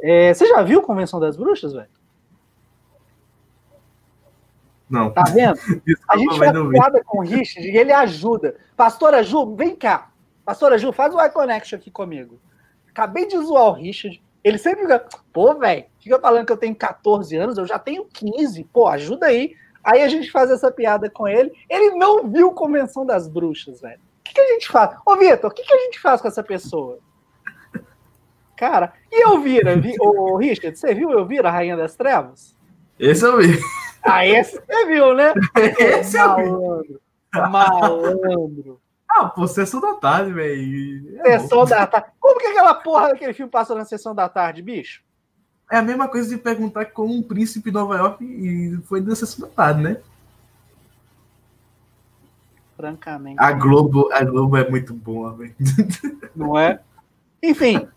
É, você já viu Convenção das Bruxas, velho? Não. Tá vendo? a gente faz piada com o Richard e ele ajuda. Pastora Ju, vem cá. Pastora Ju, faz o eye connection aqui comigo. Acabei de zoar o Richard. Ele sempre fica, pô, velho, fica falando que eu tenho 14 anos, eu já tenho 15. Pô, ajuda aí. Aí a gente faz essa piada com ele. Ele não viu Convenção das Bruxas, velho. O que, que a gente faz? Ô, Vitor, o que, que a gente faz com essa pessoa? Cara, e Elvira? Vi, ô, Richard, você viu Elvira, a Rainha das Trevas? Esse eu vi. Ah, esse você viu, né? Esse eu vi. Malandro. Ah, pô, sessão da tarde, velho. É sessão bom. da tarde. Como que aquela porra daquele filme passou na sessão da tarde, bicho? É a mesma coisa de perguntar como um príncipe de Nova York e foi na sessão da tarde, né? Francamente. A Globo, a Globo é muito boa, velho. Não é? Enfim,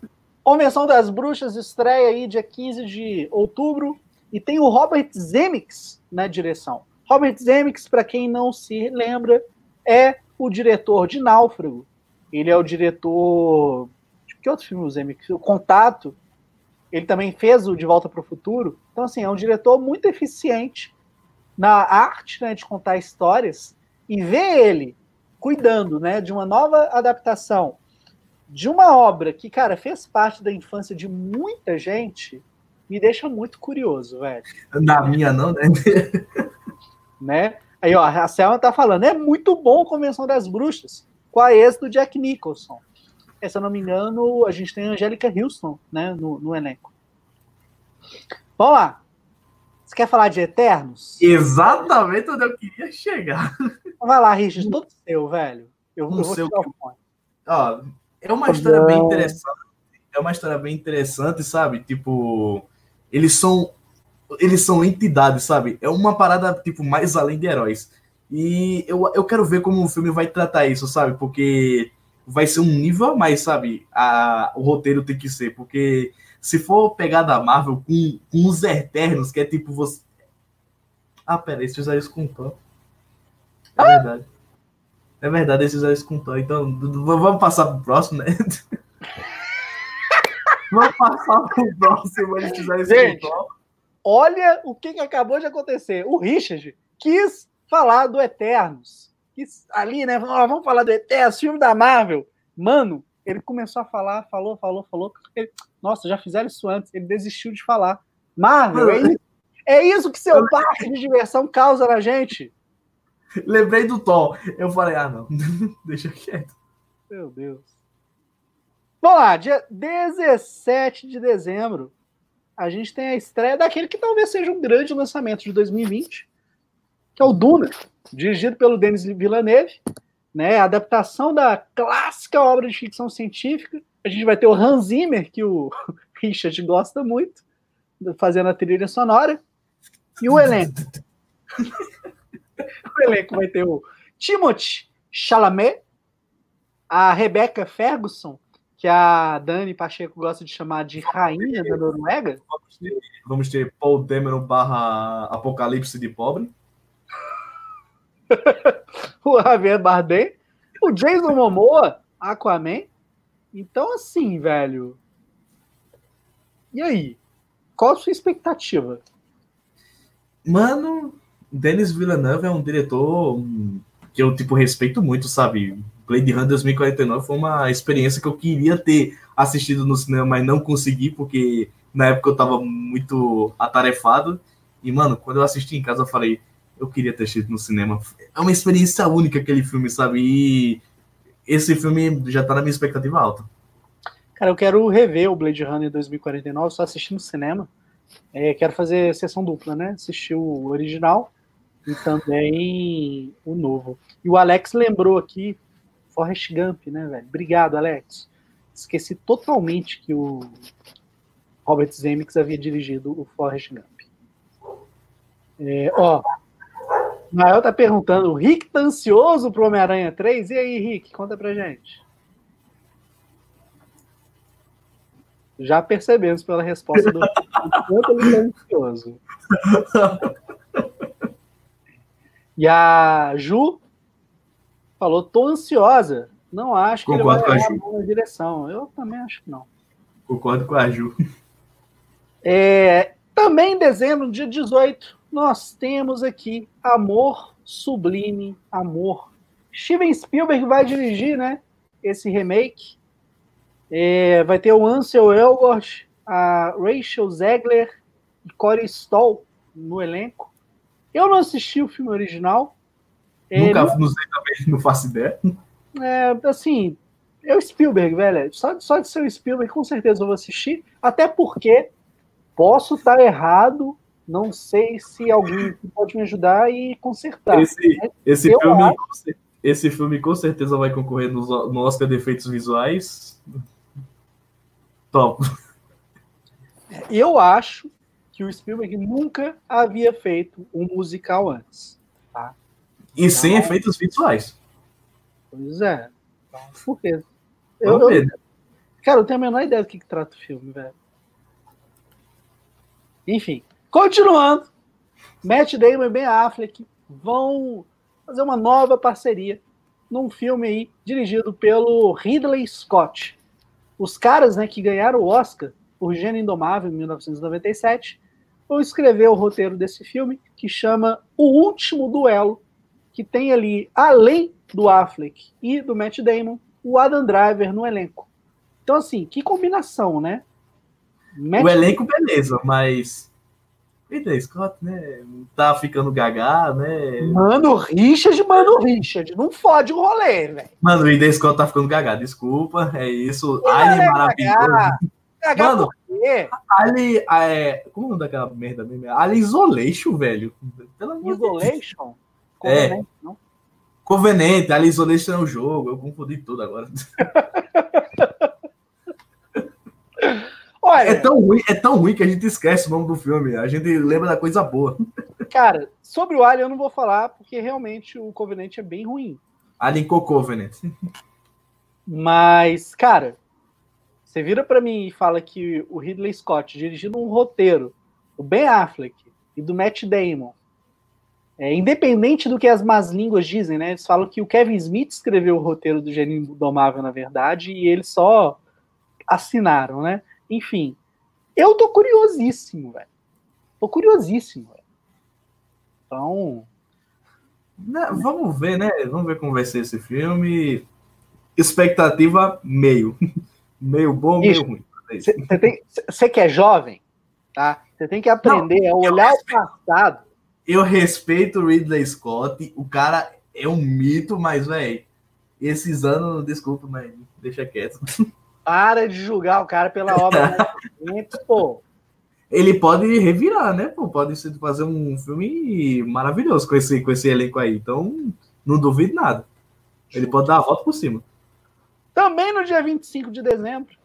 Convenção das Bruxas estreia aí dia 15 de outubro e tem o Robert Zemeckis na direção. Robert Zemeckis, para quem não se lembra, é o diretor de Náufrago. Ele é o diretor. De que outro filme o Zemeckis? O Contato. Ele também fez o De Volta para o Futuro. Então, assim, é um diretor muito eficiente na arte né, de contar histórias. E ver ele cuidando né, de uma nova adaptação de uma obra que, cara, fez parte da infância de muita gente, me deixa muito curioso, velho. Na minha não, né? né? Aí, ó, a Selma tá falando, é muito bom a Convenção das Bruxas, com a ex do Jack Nicholson. É, se eu não me engano, a gente tem a Angélica Houston, né, no, no elenco. Vamos lá. Você quer falar de Eternos? Exatamente onde eu queria chegar. Vai lá, Richard, todo seu, velho. Eu, eu vou seu... Ó, é uma história bem interessante. É uma história bem interessante, sabe? Tipo, eles são eles são entidades, sabe? É uma parada, tipo, mais além de heróis. E eu, eu quero ver como o filme vai tratar isso, sabe? Porque vai ser um nível a mais, sabe? A, o roteiro tem que ser. Porque se for pegar da Marvel com, com os Eternos, que é tipo você. Ah, pera, eles fizeram isso com Thor. É verdade. É verdade, eles isso com Thor. Então, vamos passar pro próximo, né? vamos passar pro próximo, eles fizeram isso Gente. com Thor. Olha o que, que acabou de acontecer. O Richard quis falar do Eternos. Quis, ali, né? Vamos falar do Eternos, filme da Marvel. Mano, ele começou a falar, falou, falou, falou. Ele, Nossa, já fizeram isso antes. Ele desistiu de falar. Marvel, é isso, é isso que seu parque de diversão causa na gente. Lembrei do Tom. Eu falei, ah, não, deixa quieto. Meu Deus. Vamos lá, dia 17 de dezembro, a gente tem a estreia daquele que talvez seja um grande lançamento de 2020, que é o Duna, dirigido pelo Denis Villeneuve, né, a adaptação da clássica obra de ficção científica. A gente vai ter o Hans Zimmer, que o Richard gosta muito, fazendo a trilha sonora, e o elenco. o elenco vai ter o Timothy Chalamet, a Rebecca Ferguson, que a Dani Pacheco gosta de chamar de rainha da Noruega. Vamos ter, vamos ter Paul Dameron barra Apocalipse de Pobre. o Javier Bardem, o Jason Momoa, Aquaman. Então, assim, velho. E aí? Qual a sua expectativa? Mano, Denis Villeneuve é um diretor que eu, tipo, respeito muito, sabe? Blade Runner 2049 foi uma experiência que eu queria ter assistido no cinema, mas não consegui, porque na época eu tava muito atarefado. E, mano, quando eu assisti em casa, eu falei, eu queria ter assistido no cinema. É uma experiência única aquele filme, sabe? E esse filme já tá na minha expectativa alta. Cara, eu quero rever o Blade Runner 2049, só assistir no cinema. É, quero fazer sessão dupla, né? Assistir o original e também o novo. E o Alex lembrou aqui Forrest Gump, né, velho? Obrigado, Alex. Esqueci totalmente que o Robert Zemeckis havia dirigido o Forrest Gump. É, ó, Mael tá perguntando, o Rick tá ansioso pro Homem-Aranha 3? E aí, Rick, conta pra gente. Já percebemos pela resposta do quanto ele tá ansioso. E a Ju falou, tô ansiosa. Não acho que Concordo ele vai com a Ju. na direção. Eu também acho que não. Concordo com a Ju. É, também em dezembro, dia 18, nós temos aqui Amor Sublime, Amor. Steven Spielberg vai dirigir, né? Esse remake. É, vai ter o Ansel Elgort, a Rachel Zegler e Corey Stoll no elenco. Eu não assisti o filme original. É, Nunca, não sei também, não faço ideia. É, assim, é o Spielberg, velho. Só, só de ser o Spielberg, com certeza eu vou assistir. Até porque posso estar errado. Não sei se alguém pode me ajudar e consertar. Esse, Mas esse, filme, acho- esse filme com certeza vai concorrer nos- no Oscar de efeitos visuais. Top. Eu acho que o Spielberg nunca havia feito um musical antes. E sem Não. efeitos visuais. Pois é. Então, por quê? Eu, eu- né? cara, eu tenho a menor ideia do que, que trata o filme, velho. Enfim, continuando. Matt Damon e Ben Affleck vão fazer uma nova parceria num filme aí dirigido pelo Ridley Scott. Os caras né, que ganharam o Oscar por Gênio Indomável em 1997 vão escrever o roteiro desse filme que chama O Último Duelo, que tem ali, além do Affleck e do Matt Damon, o Adam Driver no elenco. Então, assim, que combinação, né? Matt O elenco, beleza, mas. Ridley Scott, né? Tá ficando gaga, né? Mano Richard, mano Richard. Não fode o rolê, velho. Mano, o Ridley Scott tá ficando gaga, desculpa. É isso. É é maravilhoso. gaga. Mano, quê? Ali. É... Como é o nome daquela merda mesmo? Ali Isolation, velho. Pelo. Isolation? É. Covenant, não? Conveniente, Ali Isolation é o jogo. Eu confundi tudo agora. Olha, É tão, ruim, é tão ruim que a gente esquece o nome do filme. A gente lembra da coisa boa. cara, sobre o Alien eu não vou falar, porque realmente o Covenant é bem ruim. Alien Co Covenant. Mas, cara, você vira pra mim e fala que o Ridley Scott dirigindo um roteiro do Ben Affleck e do Matt Damon, é, independente do que as más línguas dizem, né? Eles falam que o Kevin Smith escreveu o roteiro do Gênio Indomável, na verdade, e eles só assinaram, né? Enfim, eu tô curiosíssimo, velho. Tô curiosíssimo, velho. Então, Né, Vamos ver, né? Vamos ver como vai ser esse filme. Expectativa meio. Meio bom, meio Isso. ruim. É isso. Você você que é jovem, tá? Você tem que aprender a olhar o passado. Eu respeito o Ridley Scott. O cara é um mito, mas, velho, esses anos, desculpa, mas deixa quieto. Para de julgar o cara pela obra recente, pô. Ele pode revirar, né? Pô, pode fazer um filme maravilhoso com esse, com esse elenco aí. Então, não duvido nada. Ele pode dar a volta por cima. Também no dia 25 de dezembro,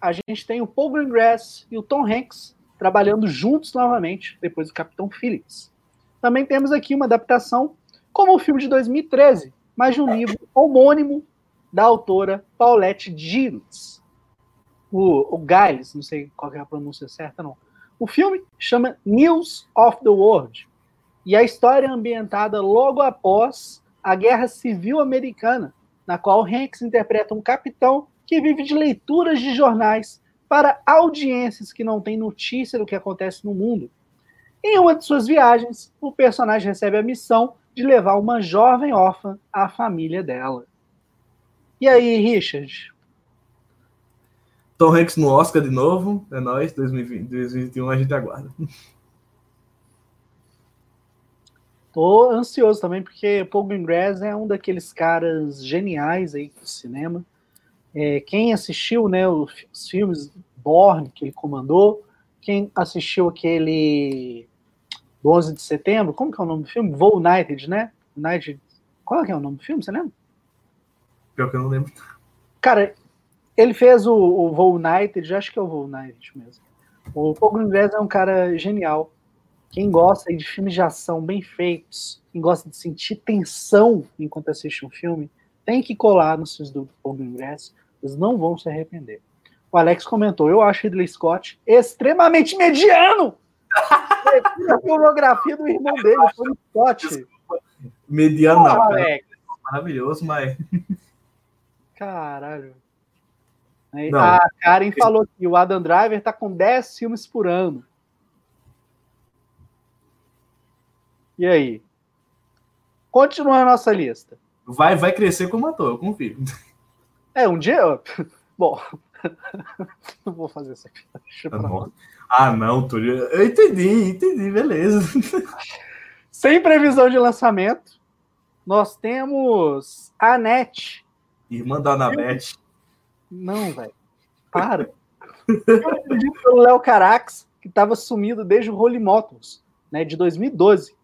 a gente tem o Paul Greengrass e o Tom Hanks trabalhando juntos novamente, depois do Capitão Phillips. Também temos aqui uma adaptação, como o filme de 2013, mas de um livro homônimo da autora Paulette Giles. O, o Giles, não sei qual é a pronúncia certa, não. O filme chama News of the World e a história é ambientada logo após a Guerra Civil Americana, na qual Hanks interpreta um capitão que vive de leituras de jornais para audiências que não têm notícia do que acontece no mundo. Em uma de suas viagens, o personagem recebe a missão de levar uma jovem órfã à família dela. E aí, Richard? Tom Hanks no Oscar de novo, é nóis, 2020, 2021 a gente aguarda. Tô ansioso também, porque Paul Greengrass é um daqueles caras geniais aí do cinema. É, quem assistiu né, os, filmes Born, que ele comandou, quem assistiu aquele 11 de setembro, como que é o nome do filme? Voo United, né? United. Qual é, é o nome do filme, você lembra? Pior que eu não lembro. Cara, ele fez o, o Voo United, acho que é o Voo United mesmo. O Paul Greengrass é um cara genial. Quem gosta de filmes de ação bem feitos, quem gosta de sentir tensão enquanto assiste um filme, tem que colar nos filmes do Paul Greengrass. Vocês não vão se arrepender. O Alex comentou: eu acho Ridley Scott extremamente mediano. a filmografia do irmão dele, Tony Scott. Mediano, não. Alex. Maravilhoso, mas. Caralho. Não. A Karen falou que o Adam Driver tá com 10 filmes por ano. E aí? Continua a nossa lista. Vai, vai crescer como ator, eu confio. É, um dia. Bom, não vou fazer essa piada. Ah, não, Túlio. Eu entendi, entendi, beleza. Sem previsão de lançamento, nós temos a NET. Irmã da Anabete. Não, velho. Para. Eu pelo Léo Carax, que estava sumido desde o Holy Motors, né, de 2012.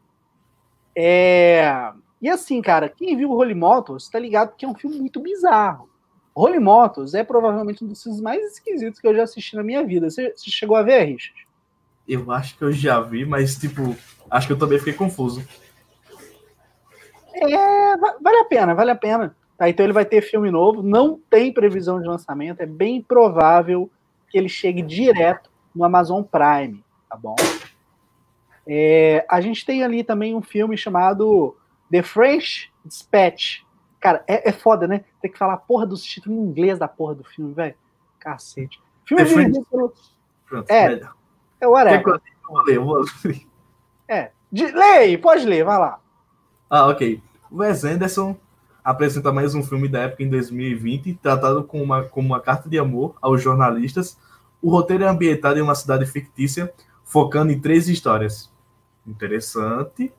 É... E assim, cara, quem viu o Holy Motors tá ligado que é um filme muito bizarro. Holy Motors é provavelmente um dos filmes mais esquisitos que eu já assisti na minha vida. Você, você chegou a ver, Richard? Eu acho que eu já vi, mas, tipo, acho que eu também fiquei confuso. É, vale a pena, vale a pena. Tá, então ele vai ter filme novo, não tem previsão de lançamento, é bem provável que ele chegue direto no Amazon Prime, tá bom? É, a gente tem ali também um filme chamado The French Dispatch, Cara, é, é foda, né? Tem que falar a porra dos títulos em inglês da porra do filme, velho. Cacete. Filme dirigido pelo... Pronto, é, melhor. é whatever. Vou ler, vou ler. É. De, leia pode ler, vai lá. Ah, ok. Wes Anderson apresenta mais um filme da época em 2020, tratado como uma, como uma carta de amor aos jornalistas. O roteiro é ambientado em uma cidade fictícia, focando em três histórias. Interessante.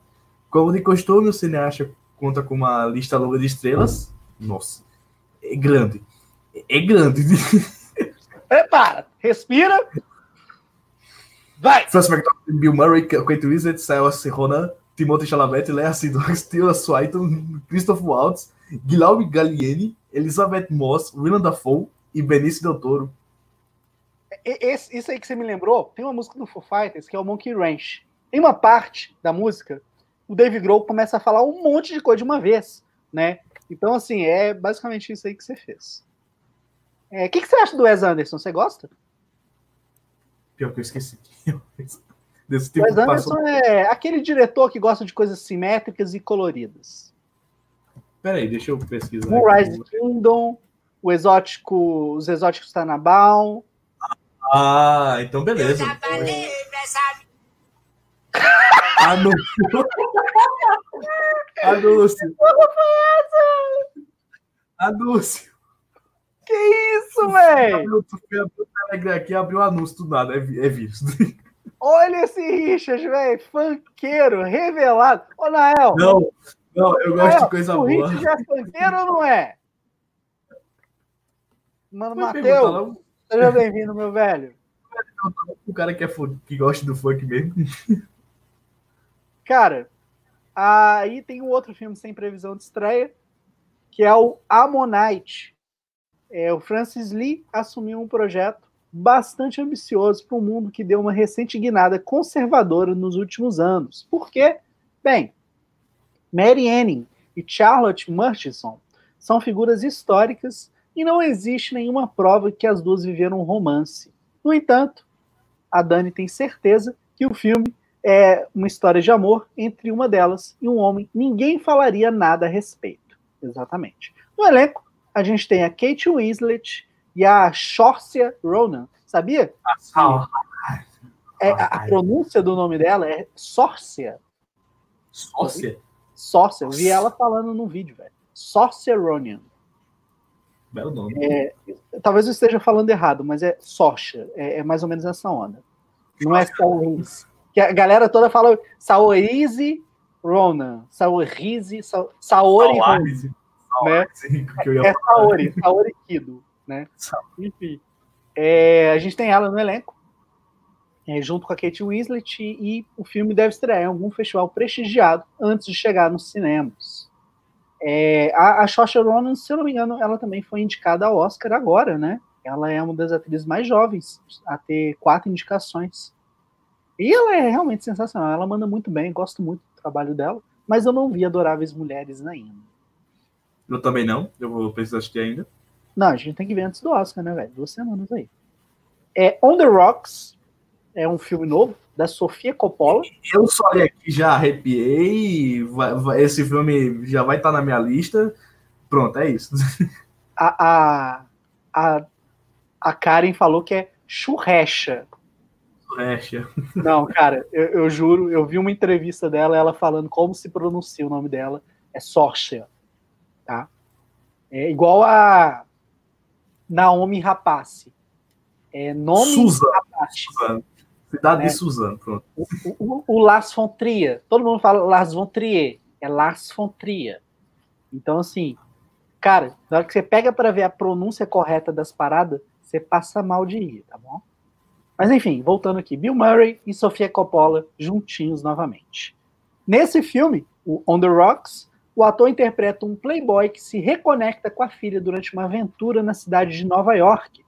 Como de costume, o cineasta conta com uma lista longa de estrelas. Nossa, é grande. É grande. Prepara, respira. Vai! Francis McDormand, Bill Murray, Kate Winslet, Saoirse Ronan, Timothée Chalamet, Lea Seydoux, Tilda Swinton, Christopher Waltz, Guilherme Gallieni, Elizabeth Moss, Willem Dafoe e Benício Del Toro. Esse, isso aí que você me lembrou, tem uma música do Foo Fighters que é o Monkey Ranch. Tem uma parte da música o Dave Grohl começa a falar um monte de coisa de uma vez, né? Então, assim, é basicamente isso aí que você fez. O é, que, que você acha do Wes Anderson? Você gosta? Pior que eu esqueci. Desse tipo Wes Anderson passou... é aquele diretor que gosta de coisas simétricas e coloridas. Peraí, deixa eu pesquisar. Rise Kingdom, o exótico, os exóticos Tanabaum. Ah, então beleza. Anúncio. Anúncio. Que porra foi essa? Anúncio. Que isso, velho? Tu foi abrir o Telegram aqui abriu o anúncio do nada, é, é vírus. Olha esse Richard, velho. Funkeiro, revelado. Ô, Nael. Não, não, eu gosto Nael, de coisa o boa. O Richard é funkeiro ou não é? Mano, Matheus, seja bem-vindo, meu velho. O cara que, é, que gosta do funk mesmo. Cara, aí tem um outro filme sem previsão de estreia, que é o Ammonite. É, o Francis Lee assumiu um projeto bastante ambicioso para um mundo que deu uma recente guinada conservadora nos últimos anos. Por quê? Bem, Mary Anning e Charlotte Murchison são figuras históricas e não existe nenhuma prova que as duas viveram um romance. No entanto, a Dani tem certeza que o filme é uma história de amor entre uma delas e um homem. Ninguém falaria nada a respeito. Exatamente. No elenco, a gente tem a Kate Winslet e a Shorcia Ronan. Sabia? Ah, é, a pronúncia do nome dela é Sorcia. Sorcia? Sorcia. Eu vi ela falando no vídeo, velho. Sorcia Ronan. Belo nome. É, talvez eu esteja falando errado, mas é Sorcia. É, é mais ou menos essa onda. Não é Saoris. Que a galera toda fala Saorize Ronan. Saorize, Sa Saori Ronan. Né? É Saori, Saori Kido. Né? Enfim. É, a gente tem ela no elenco, é, junto com a Kate Winslet, e, e, o filme deve estrear em algum festival prestigiado antes de chegar nos cinemas. É, a, a Saoirse Ronan, se eu não me engano, ela também foi indicada ao Oscar agora, né? Ela é uma das atrizes mais jovens a ter quatro indicações. E ela é realmente sensacional. Ela manda muito bem, gosto muito do trabalho dela. Mas eu não vi Adoráveis Mulheres ainda. Eu também não. Eu vou precisar assistir ainda. Não, a gente tem que ver antes do Oscar, né, velho? Duas semanas aí. É On the Rocks. É um filme novo da Sofia Coppola. Eu só olhei aqui, já arrepiei. Vai, vai, esse filme já vai estar tá na minha lista. Pronto, é isso. A, a, a, a Karen falou que é churrecha. Churrecha. Não, cara, eu, eu, juro, eu vi uma entrevista dela, ela falando como se pronuncia o nome dela. É Sorcia, tá? É igual a Naomi Rapace. É nome Suzano. Suzano. Cidade é. de Suzano, pronto. O, o, o Lars von Trier. Todo mundo fala Lars von Trier. É Lars von Trier. Então, assim, cara, na hora que você pega para ver a pronúncia correta das paradas, você passa mal de rir, tá bom? Mas enfim, voltando aqui, Bill Murray e Sofia Coppola juntinhos novamente. Nesse filme, o On the Rocks, o ator interpreta um playboy que se reconecta com a filha durante uma aventura na cidade de Nova York.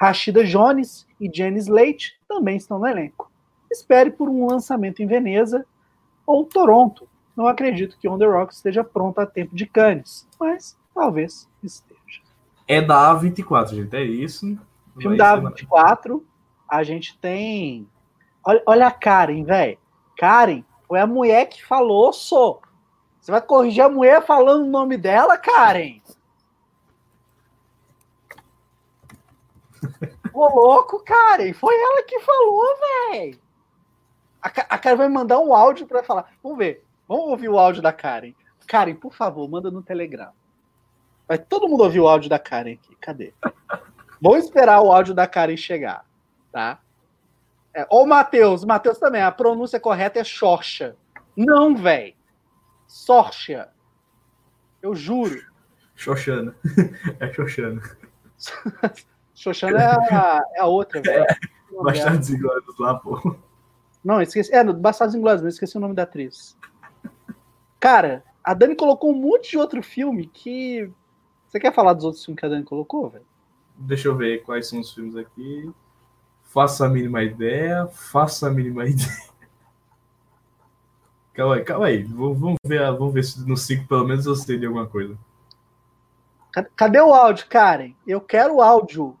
Rashida Jones e Janice Leite também estão no elenco. Espere por um lançamento em Veneza ou Toronto. Não acredito que On The Rocks esteja pronto a tempo de Cannes, mas talvez esteja. É da A24, gente, é isso. Filme da A24, a gente tem. Olha, olha a Karen, velho. Karen foi a mulher que falou, sou. Você vai corrigir a mulher falando o nome dela, Karen? Ô, louco, Karen. Foi ela que falou, velho. A, a Karen vai mandar um áudio para falar. Vamos ver. Vamos ouvir o áudio da Karen. Karen, por favor, manda no Telegram. Vai todo mundo ouvir o áudio da Karen aqui. Cadê? Vamos esperar o áudio da Karen chegar, tá? É, ou o Matheus. Matheus também. A pronúncia correta é Xorxa. Não, velho. Sorcha. Eu juro. Xoxana. É Xoxana. Xoxana é a, é a outra, velho. É, Bastardos Inglórios lá, pô. Não, esqueci. É, Bastardos Inglórios, mas esqueci o nome da atriz. Cara, a Dani colocou um monte de outro filme que. Você quer falar dos outros filmes que a Dani colocou, velho? Deixa eu ver quais são os filmes aqui. Faça a mínima ideia. Faça a mínima ideia. Calma aí, calma aí. Vamos ver, vamos ver se no 5 pelo menos eu sei de alguma coisa. Cadê o áudio, Karen? Eu quero o áudio.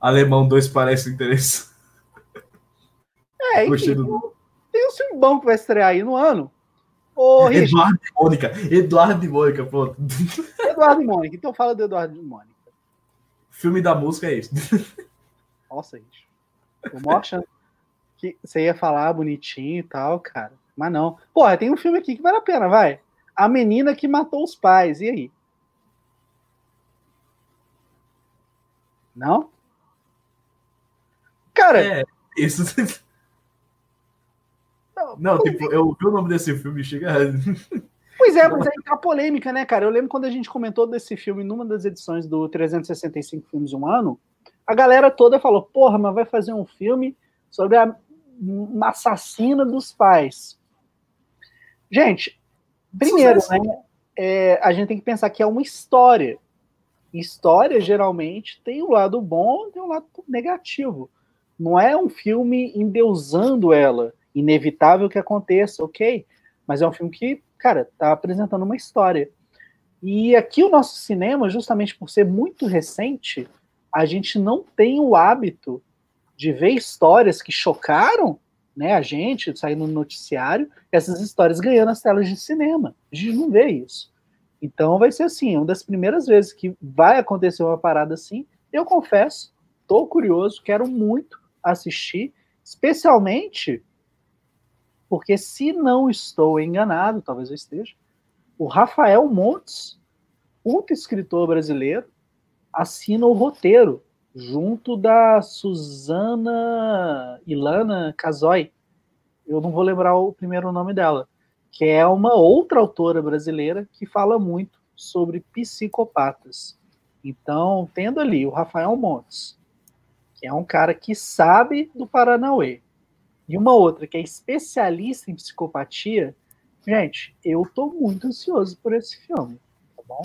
Alemão 2 parece interessante. É, enfim, do... tem um filme bom que vai estrear aí no ano. Ô, Eduardo e Mônica. Eduardo e Mônica, pô. Eduardo e Mônica. Então fala do Eduardo e Mônica. Filme da música é isso. Nossa, gente. O que você ia falar bonitinho e tal, cara. Mas não. Porra, tem um filme aqui que vale a pena, vai. A menina que matou os pais. E aí? Não? Cara. É, isso. Não, não tipo, eu vi o nome desse filme chega. Pois é, mas aí tá polêmica, né, cara? Eu lembro quando a gente comentou desse filme numa das edições do 365 Filmes um Ano, a galera toda falou: porra, mas vai fazer um filme sobre a assassina dos pais. Gente, primeiro, né, é, a gente tem que pensar que é uma história. História, geralmente, tem um lado bom e um lado negativo. Não é um filme endeusando ela. Inevitável que aconteça, ok? Mas é um filme que, cara, tá apresentando uma história. E aqui o nosso cinema, justamente por ser muito recente, a gente não tem o hábito de ver histórias que chocaram né, a gente, saindo no noticiário, essas histórias ganhando as telas de cinema. A gente não vê isso. Então vai ser assim, uma das primeiras vezes que vai acontecer uma parada assim. Eu confesso, estou curioso, quero muito assistir, especialmente porque se não estou enganado, talvez eu esteja, o Rafael Montes, outro escritor brasileiro, assina o roteiro junto da Suzana Ilana Casoy. Eu não vou lembrar o primeiro nome dela, que é uma outra autora brasileira que fala muito sobre psicopatas. Então, tendo ali o Rafael Montes, que é um cara que sabe do Paranauê, e uma outra que é especialista em psicopatia, gente, eu tô muito ansioso por esse filme, tá bom?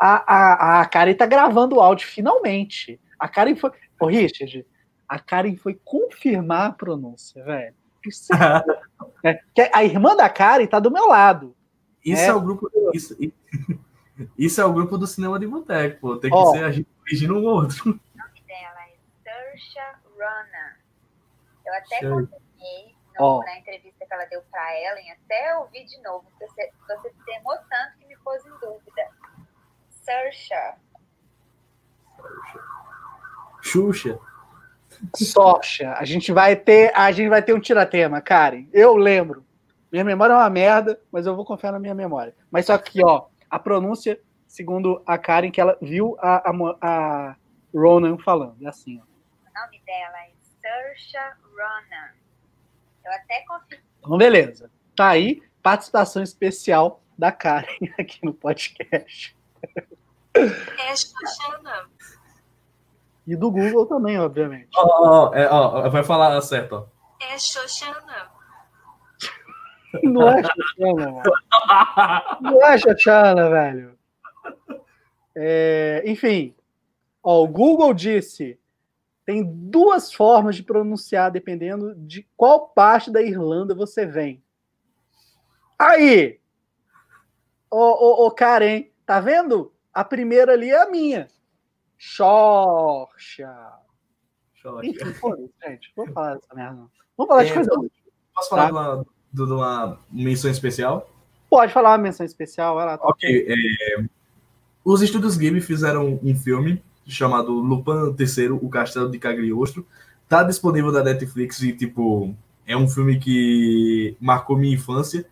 A, a, a Karen tá gravando o áudio finalmente. A Karen foi. Ô, Richard, a Karen foi confirmar a pronúncia, velho. é, a irmã da Karen tá do meu lado. Isso é, é o grupo. Isso, isso é o grupo do cinema de boteco, pô. Tem que Ó, ser a gente corrigindo um outro. O nome dela é Saoirse Ronan. Eu até confirmei no, na entrevista que ela deu pra Ellen, até ouvi de novo, você, você se emocionou tanto que me pôs em dúvida. Saoirse. Xuxa. Socha. A gente vai ter, a gente vai ter um tiratema, Karen. Eu lembro. Minha memória é uma merda, mas eu vou confiar na minha memória. Mas só que, ó, a pronúncia, segundo a Karen, que ela viu a, a, a Ronan falando. É assim, ó. O nome dela é Saoirse Ronan. Eu até confio. Então, beleza. Tá aí, participação especial da Karen aqui no podcast. É, Xuxana. E do Google também, obviamente. Ó, oh, é, oh, vai falar certo, ó. É Xoxana. Não é Xoxana, mano. Não é Xoxana, velho. É, enfim, ó, o Google disse tem duas formas de pronunciar dependendo de qual parte da Irlanda você vem. Aí, ô, ô, ô Karen, tá vendo? A primeira ali é a minha. Xorxa. Enfim, foi, gente. Vamos falar dessa merda. Vamos falar é, de coisa. Posso falar tá? de, uma, de uma menção especial? Pode falar uma menção especial, vai lá. Tá ok. É, os estúdios Ghibli fizeram um filme chamado Lupin III, O Castelo de Cagliostro. Tá disponível na Netflix e, tipo, é um filme que marcou minha infância.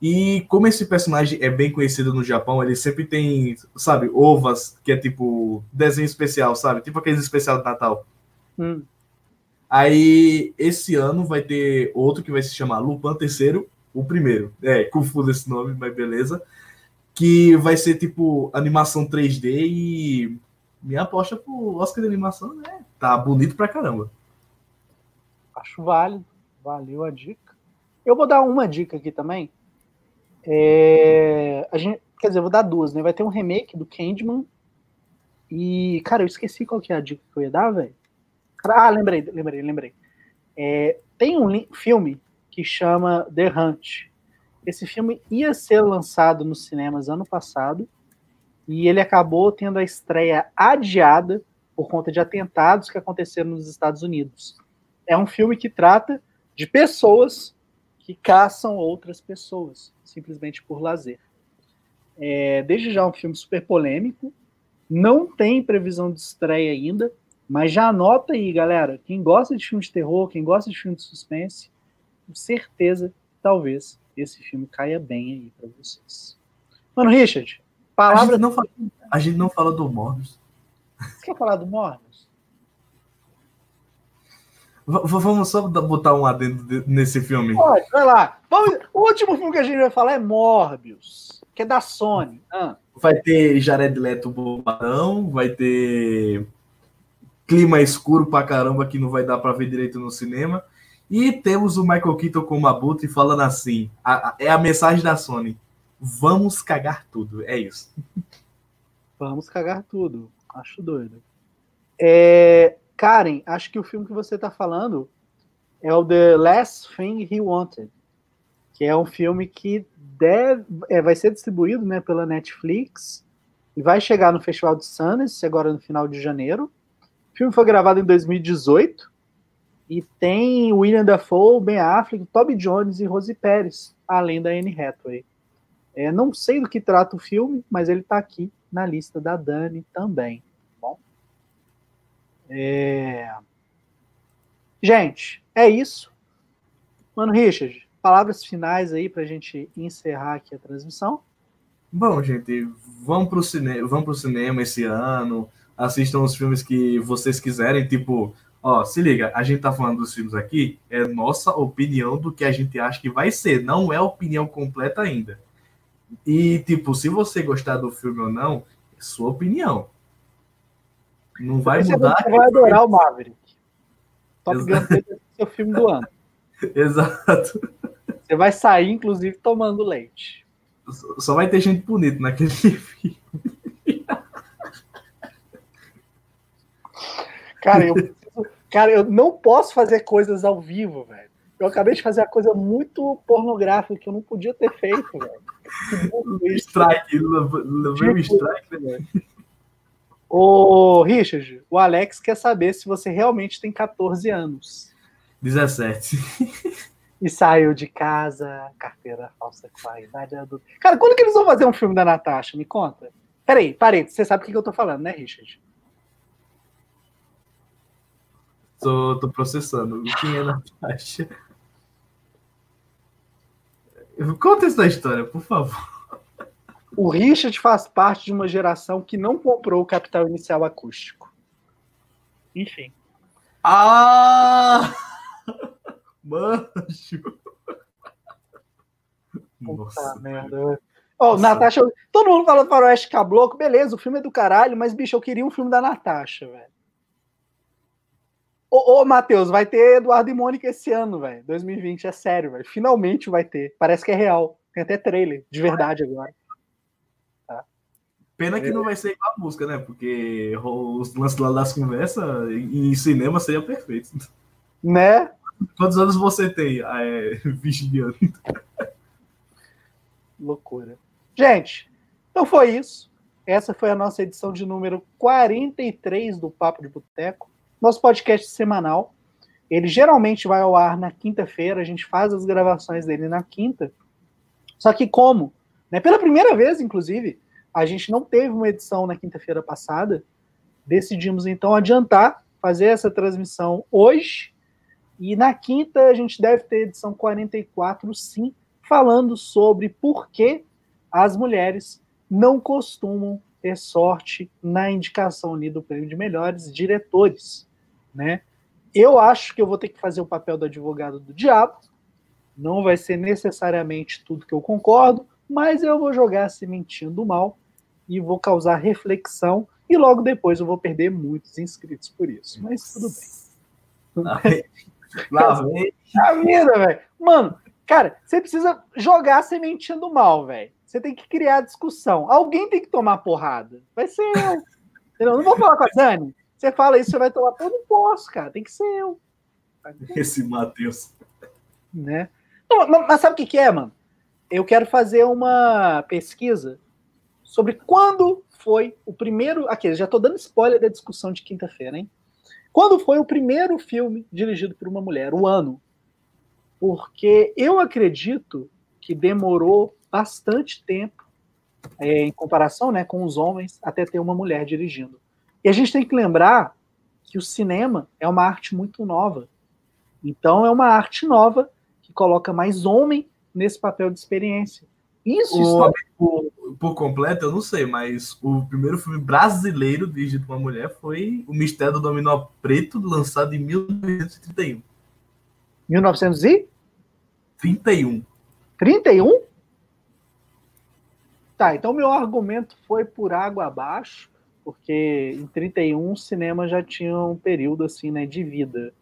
E como esse personagem é bem conhecido no Japão, ele sempre tem, sabe, ovas, que é tipo desenho especial, sabe? Tipo aqueles especial de Natal. Hum. Aí, esse ano vai ter outro que vai se chamar Lupin III, o primeiro. É, confuso esse nome, mas beleza. Que vai ser tipo animação 3D e minha aposta pro Oscar de animação, né? Tá bonito pra caramba. Acho válido. Valeu a dica. Eu vou dar uma dica aqui também é, a gente, quer dizer, vou dar duas, né? Vai ter um remake do Candyman. E, cara, eu esqueci qual que é a dica que eu ia dar, velho. Ah, lembrei, lembrei, lembrei. É, tem um filme que chama The Hunt. Esse filme ia ser lançado nos cinemas ano passado e ele acabou tendo a estreia adiada por conta de atentados que aconteceram nos Estados Unidos. É um filme que trata de pessoas que caçam outras pessoas, simplesmente por lazer. É, desde já um filme super polêmico, não tem previsão de estreia ainda, mas já anota aí, galera, quem gosta de filme de terror, quem gosta de filme de suspense, com certeza, talvez, esse filme caia bem aí para vocês. Mano, Richard, palavra... A gente não fala, a gente não fala do Morbius. Você quer falar do Morbius? Vamos só botar um adendo nesse filme. Pode, vai lá. Vamos, o último filme que a gente vai falar é Morbius, que é da Sony. Ah. Vai ter Jared Leto bombadão, vai ter clima escuro pra caramba que não vai dar pra ver direito no cinema. E temos o Michael Keaton com o Abutre falando assim: a, a, é a mensagem da Sony. Vamos cagar tudo. É isso. Vamos cagar tudo. Acho doido. É, Karen, acho que o filme que você está falando é o The Last Thing He Wanted. que é um filme que deve, é, vai ser distribuído né, pela Netflix e vai chegar no Festival de Sundance agora no final de janeiro. O filme foi gravado em 2018 e tem William Dafoe, Ben Affleck, Toby Jones e Rose Pérez, além da Anne Hathaway. É, não sei do que trata o filme, mas ele está aqui na lista da Dani também. É... gente, é isso. Mano, Richard, palavras finais aí para a gente encerrar aqui a transmissão. Bom, gente, vão pro cinema, vão pro cinema esse ano, assistam os filmes que vocês quiserem, tipo, ó, se liga, a gente tá falando dos filmes aqui, é nossa opinião do que a gente acha que vai ser, não é opinião completa ainda. E, tipo, se você gostar do filme ou não, é sua opinião. Não vai mudar. Você vai adorar o Maverick. Top Gun é seu filme do ano. Exato. Você vai sair, inclusive, tomando leite. Só vai ter gente bonita naquele filme. Cara, eu, cara, eu não posso fazer coisas ao vivo, velho. Eu acabei de fazer uma coisa muito pornográfica que eu não podia ter feito, velho. strike, levei um strike, né? Ô, Richard, o Alex quer saber se você realmente tem 14 anos. 17. E saiu de casa, carteira falsa com a idade adulta. Cara, quando que eles vão fazer um filme da Natasha? Me conta. Peraí, parei, você sabe o que eu tô falando, né, Richard? Tô, tô processando. Quem é Natasha? Conta essa história, por favor. O Richard faz parte de uma geração que não comprou o capital inicial acústico. Enfim. Ah! Mancho! Puta merda. Oh, Natasha, todo mundo fala do Faroeste Cabloco, beleza, o filme é do caralho, mas, bicho, eu queria um filme da Natasha, velho. Ô, ô Matheus, vai ter Eduardo e Mônica esse ano, velho. 2020, é sério, velho. Finalmente vai ter. Parece que é real. Tem até trailer, de verdade agora. Pena que é. não vai ser igual a música, né? Porque os lances lá das conversas em cinema seria perfeito. Né? Quantos anos você tem? Ah, é 20 anos. Loucura. Gente, então foi isso. Essa foi a nossa edição de número 43 do Papo de Boteco nosso podcast semanal. Ele geralmente vai ao ar na quinta-feira, a gente faz as gravações dele na quinta. Só que como, né, pela primeira vez, inclusive, a gente não teve uma edição na quinta-feira passada, decidimos então adiantar, fazer essa transmissão hoje, e na quinta a gente deve ter edição 44, sim, falando sobre por que as mulheres não costumam ter sorte na indicação ali do prêmio de melhores diretores, né? Eu acho que eu vou ter que fazer o papel do advogado do diabo. Não vai ser necessariamente tudo que eu concordo, mas eu vou jogar a sementinha do mal e vou causar reflexão e logo depois eu vou perder muitos inscritos por isso. Mas tudo bem. Lá vem. A vida, velho. Mano, cara, você precisa jogar a sementinha do mal, velho. Você tem que criar discussão. Alguém tem que tomar porrada. Vai ser eu. Entendeu? Não vou falar com a Dani. Você fala isso, você vai tomar todo o posso, cara. Tem que ser eu. Esse Matheus. Né? Não, mas sabe o que, que é, mano? Eu quero fazer uma pesquisa sobre quando foi o primeiro. Aqui, já tô dando spoiler da discussão de quinta-feira, hein? Quando foi o primeiro filme dirigido por uma mulher? O ano. Porque eu acredito que demorou bastante tempo, é, em comparação né, com os homens, até ter uma mulher dirigindo. E a gente tem que lembrar que o cinema é uma arte muito nova. Então, é uma arte nova que coloca mais homem nesse papel de experiência. Isso, o, por, por, completo, eu não sei, mas o primeiro filme brasileiro dirigido por uma mulher foi O Mistério do Dominó Preto, lançado em 1931. 1931. 31? Tá, então meu argumento foi por água abaixo, porque em 31 o cinema já tinha um período assim, né, de vida.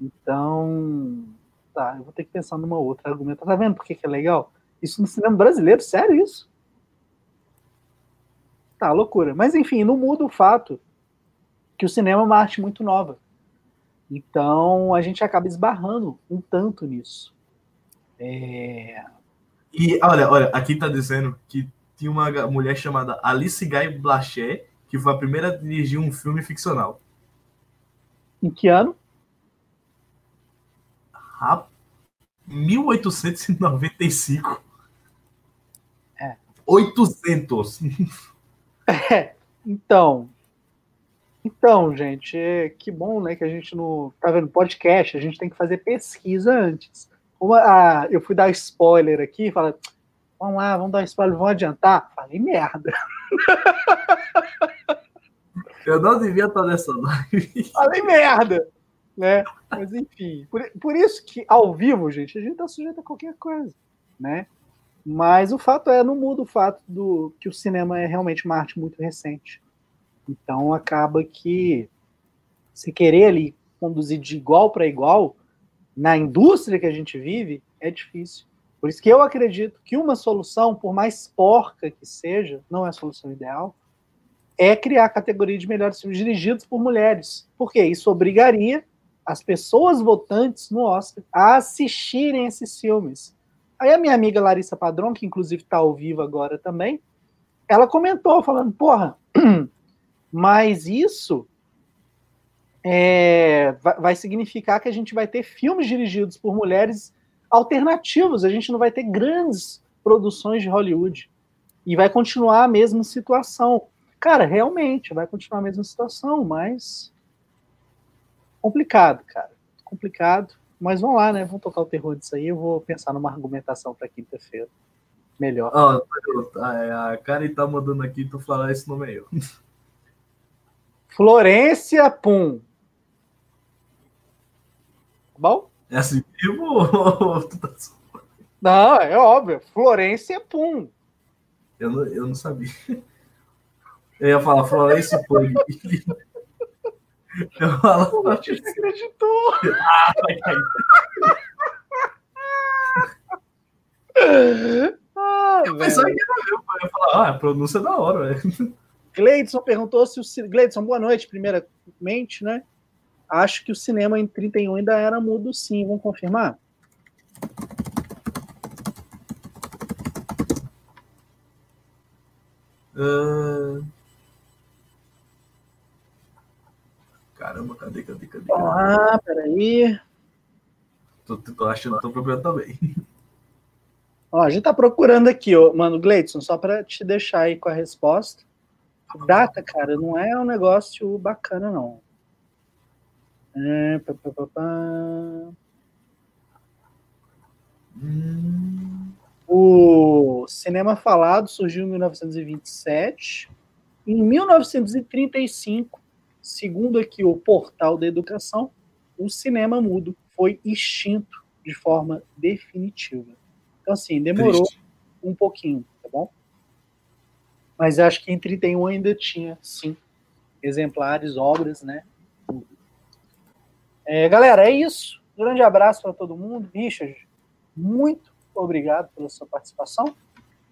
Então, tá, eu vou ter que pensar numa outra argumento. Tá vendo por que, que é legal? Isso no cinema brasileiro, sério isso? Tá, loucura. Mas enfim, não muda o fato que o cinema é uma arte muito nova. Então a gente acaba esbarrando um tanto nisso. É... E olha, olha, aqui tá dizendo que tinha uma mulher chamada Alice Guy Blaché, que foi a primeira a dirigir um filme ficcional. Em que ano? 1895. É. 800. É, então. Então, gente, que bom, né, que a gente no tá vendo podcast, a gente tem que fazer pesquisa antes. Uma, a, eu fui dar spoiler aqui, fala, vamos lá, vamos dar spoiler, vamos adiantar. Falei merda. Eu não devia estar nessa live. Falei merda, né? Mas enfim, por, por isso que ao vivo, gente, a gente tá sujeito a qualquer coisa, né? Mas o fato é, não muda o fato do que o cinema é realmente uma arte muito recente. Então acaba que se querer ali conduzir de igual para igual na indústria que a gente vive é difícil. Por isso que eu acredito que uma solução, por mais porca que seja, não é a solução ideal, é criar a categoria de melhores filmes dirigidos por mulheres. Porque isso obrigaria as pessoas votantes no Oscar a assistirem esses filmes. Aí a minha amiga Larissa Padrão, que inclusive está ao vivo agora também, ela comentou, falando, porra, mas isso é, vai significar que a gente vai ter filmes dirigidos por mulheres alternativos, a gente não vai ter grandes produções de Hollywood. E vai continuar a mesma situação. Cara, realmente, vai continuar a mesma situação, mas complicado, cara. Complicado. Mas vamos lá, né? Vamos tocar o terror disso aí. Eu vou pensar numa argumentação para quinta-feira. Melhor. Oh, a Karen tá mandando aqui tu falar esse nome aí. Florência Pum. Tá bom? É assim mesmo? Tá não, é óbvio. Florência Pum. Eu não, eu não sabia. Eu ia falar Florência Pum. Eu falo. O Matias acreditou. Ah, vai cair. Ah, eu pensava que era eu. Eu ia falar, ah, a pronúncia é da hora, velho. Gleidson perguntou se o. Gleidson, boa noite, primeiramente, né? Acho que o cinema em 31 ainda era mudo, sim. Vamos confirmar? Uh... Caramba, cadê, cadê, cadê? cadê? Ah, peraí. Tô, tô achando, tô procurando também. Ó, a gente tá procurando aqui, ó, mano, Gleidson, só para te deixar aí com a resposta. Data, cara, não é um negócio bacana, não. É, pá, pá, pá, pá. Hum. O cinema falado surgiu em 1927. Em 1935, Segundo aqui o portal da educação, o cinema mudo foi extinto de forma definitiva. Então, assim, demorou Triste. um pouquinho, tá bom? Mas acho que em 31 ainda tinha, sim, exemplares, obras, né? É, galera, é isso. Grande abraço para todo mundo. Richard, muito obrigado pela sua participação.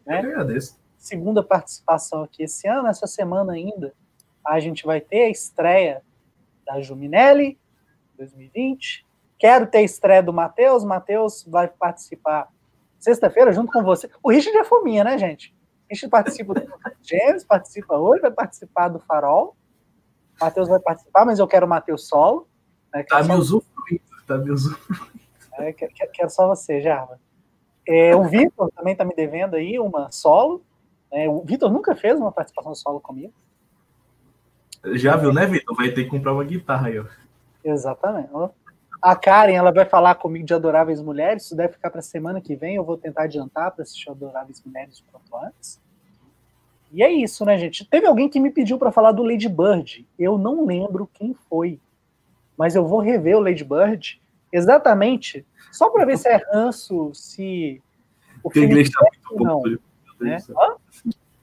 Né? Eu agradeço. Segunda participação aqui esse ano, essa semana ainda a gente vai ter a estreia da Juminelli 2020. Quero ter a estreia do Matheus. Matheus vai participar sexta-feira junto com você. O Richard é fominha, né, gente? O Richard participa do James, participa hoje, vai participar do Farol. O Matheus vai participar, mas eu quero o Matheus solo. Né, tá me usufruindo, tá me usufruindo. É, quero, quero só você, Jarva. É, o Vitor também tá me devendo aí uma solo. É, o Vitor nunca fez uma participação solo comigo. Já viu, né, Vitor? Vai ter que comprar uma guitarra aí, ó. Exatamente. A Karen, ela vai falar comigo de Adoráveis Mulheres. Isso deve ficar para semana que vem. Eu vou tentar adiantar para assistir Adoráveis Mulheres o quanto antes. E é isso, né, gente? Teve alguém que me pediu para falar do Lady Bird. Eu não lembro quem foi, mas eu vou rever o Lady Bird exatamente só para ver se é ranço, se o filme inglês está muito não, bom. Né?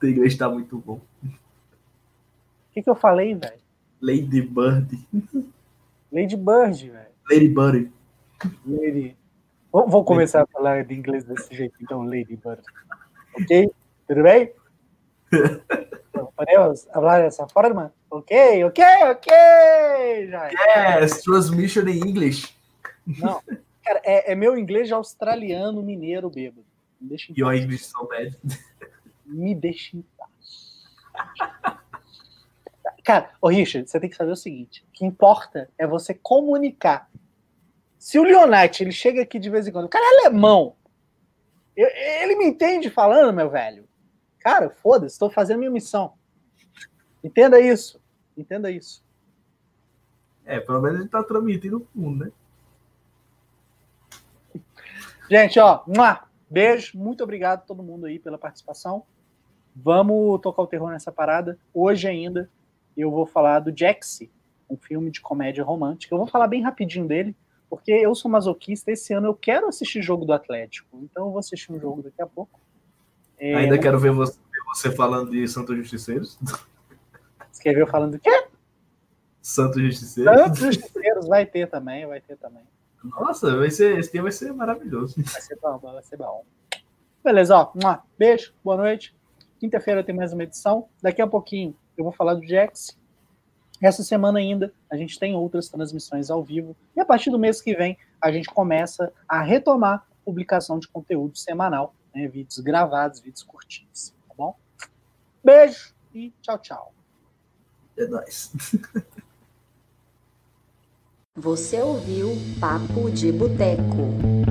O inglês está muito bom que, que eu falei, velho? Lady Bird. Lady Bird, velho. Lady Bird. Lady. Vou, vou começar a falar de inglês desse jeito, então, Lady Bird. Ok? Tudo bem? Podemos falar dessa forma? Ok, ok, ok! Já. Yes, transmission in English. Não. Cara, é, é meu inglês australiano, mineiro, bêbado. Me deixa em Your paz. English so bad. Me deixa em paz. Cara, ô Richard, você tem que saber o seguinte: o que importa é você comunicar. Se o Leonite ele chega aqui de vez em quando, o cara é alemão. ele me entende falando, meu velho. Cara, foda-se, estou fazendo minha missão. Entenda isso. Entenda isso. É, pelo menos ele tá transmitindo o fundo, né? Gente, ó, beijo, muito obrigado a todo mundo aí pela participação. Vamos tocar o terror nessa parada. Hoje ainda eu vou falar do Jaxi, um filme de comédia romântica. Eu vou falar bem rapidinho dele, porque eu sou masoquista. Esse ano eu quero assistir jogo do Atlético, então eu vou assistir um jogo daqui a pouco. É, ainda quero ver você, você falando de Santos Justiceiros. Você quer ver eu falando do quê? Santos Justiceiros. Santos Justiceiros vai ter também, vai ter também. Nossa, vai ser, esse dia vai ser maravilhoso. Vai ser bom, vai ser bom. Beleza, ó. Beijo, boa noite. Quinta-feira tem mais uma edição. Daqui a pouquinho eu vou falar do Jax. Essa semana ainda a gente tem outras transmissões ao vivo. E a partir do mês que vem a gente começa a retomar a publicação de conteúdo semanal, né? vídeos gravados, vídeos curtinhos, tá bom? Beijo e tchau, tchau. É nóis. Você ouviu Papo de Boteco.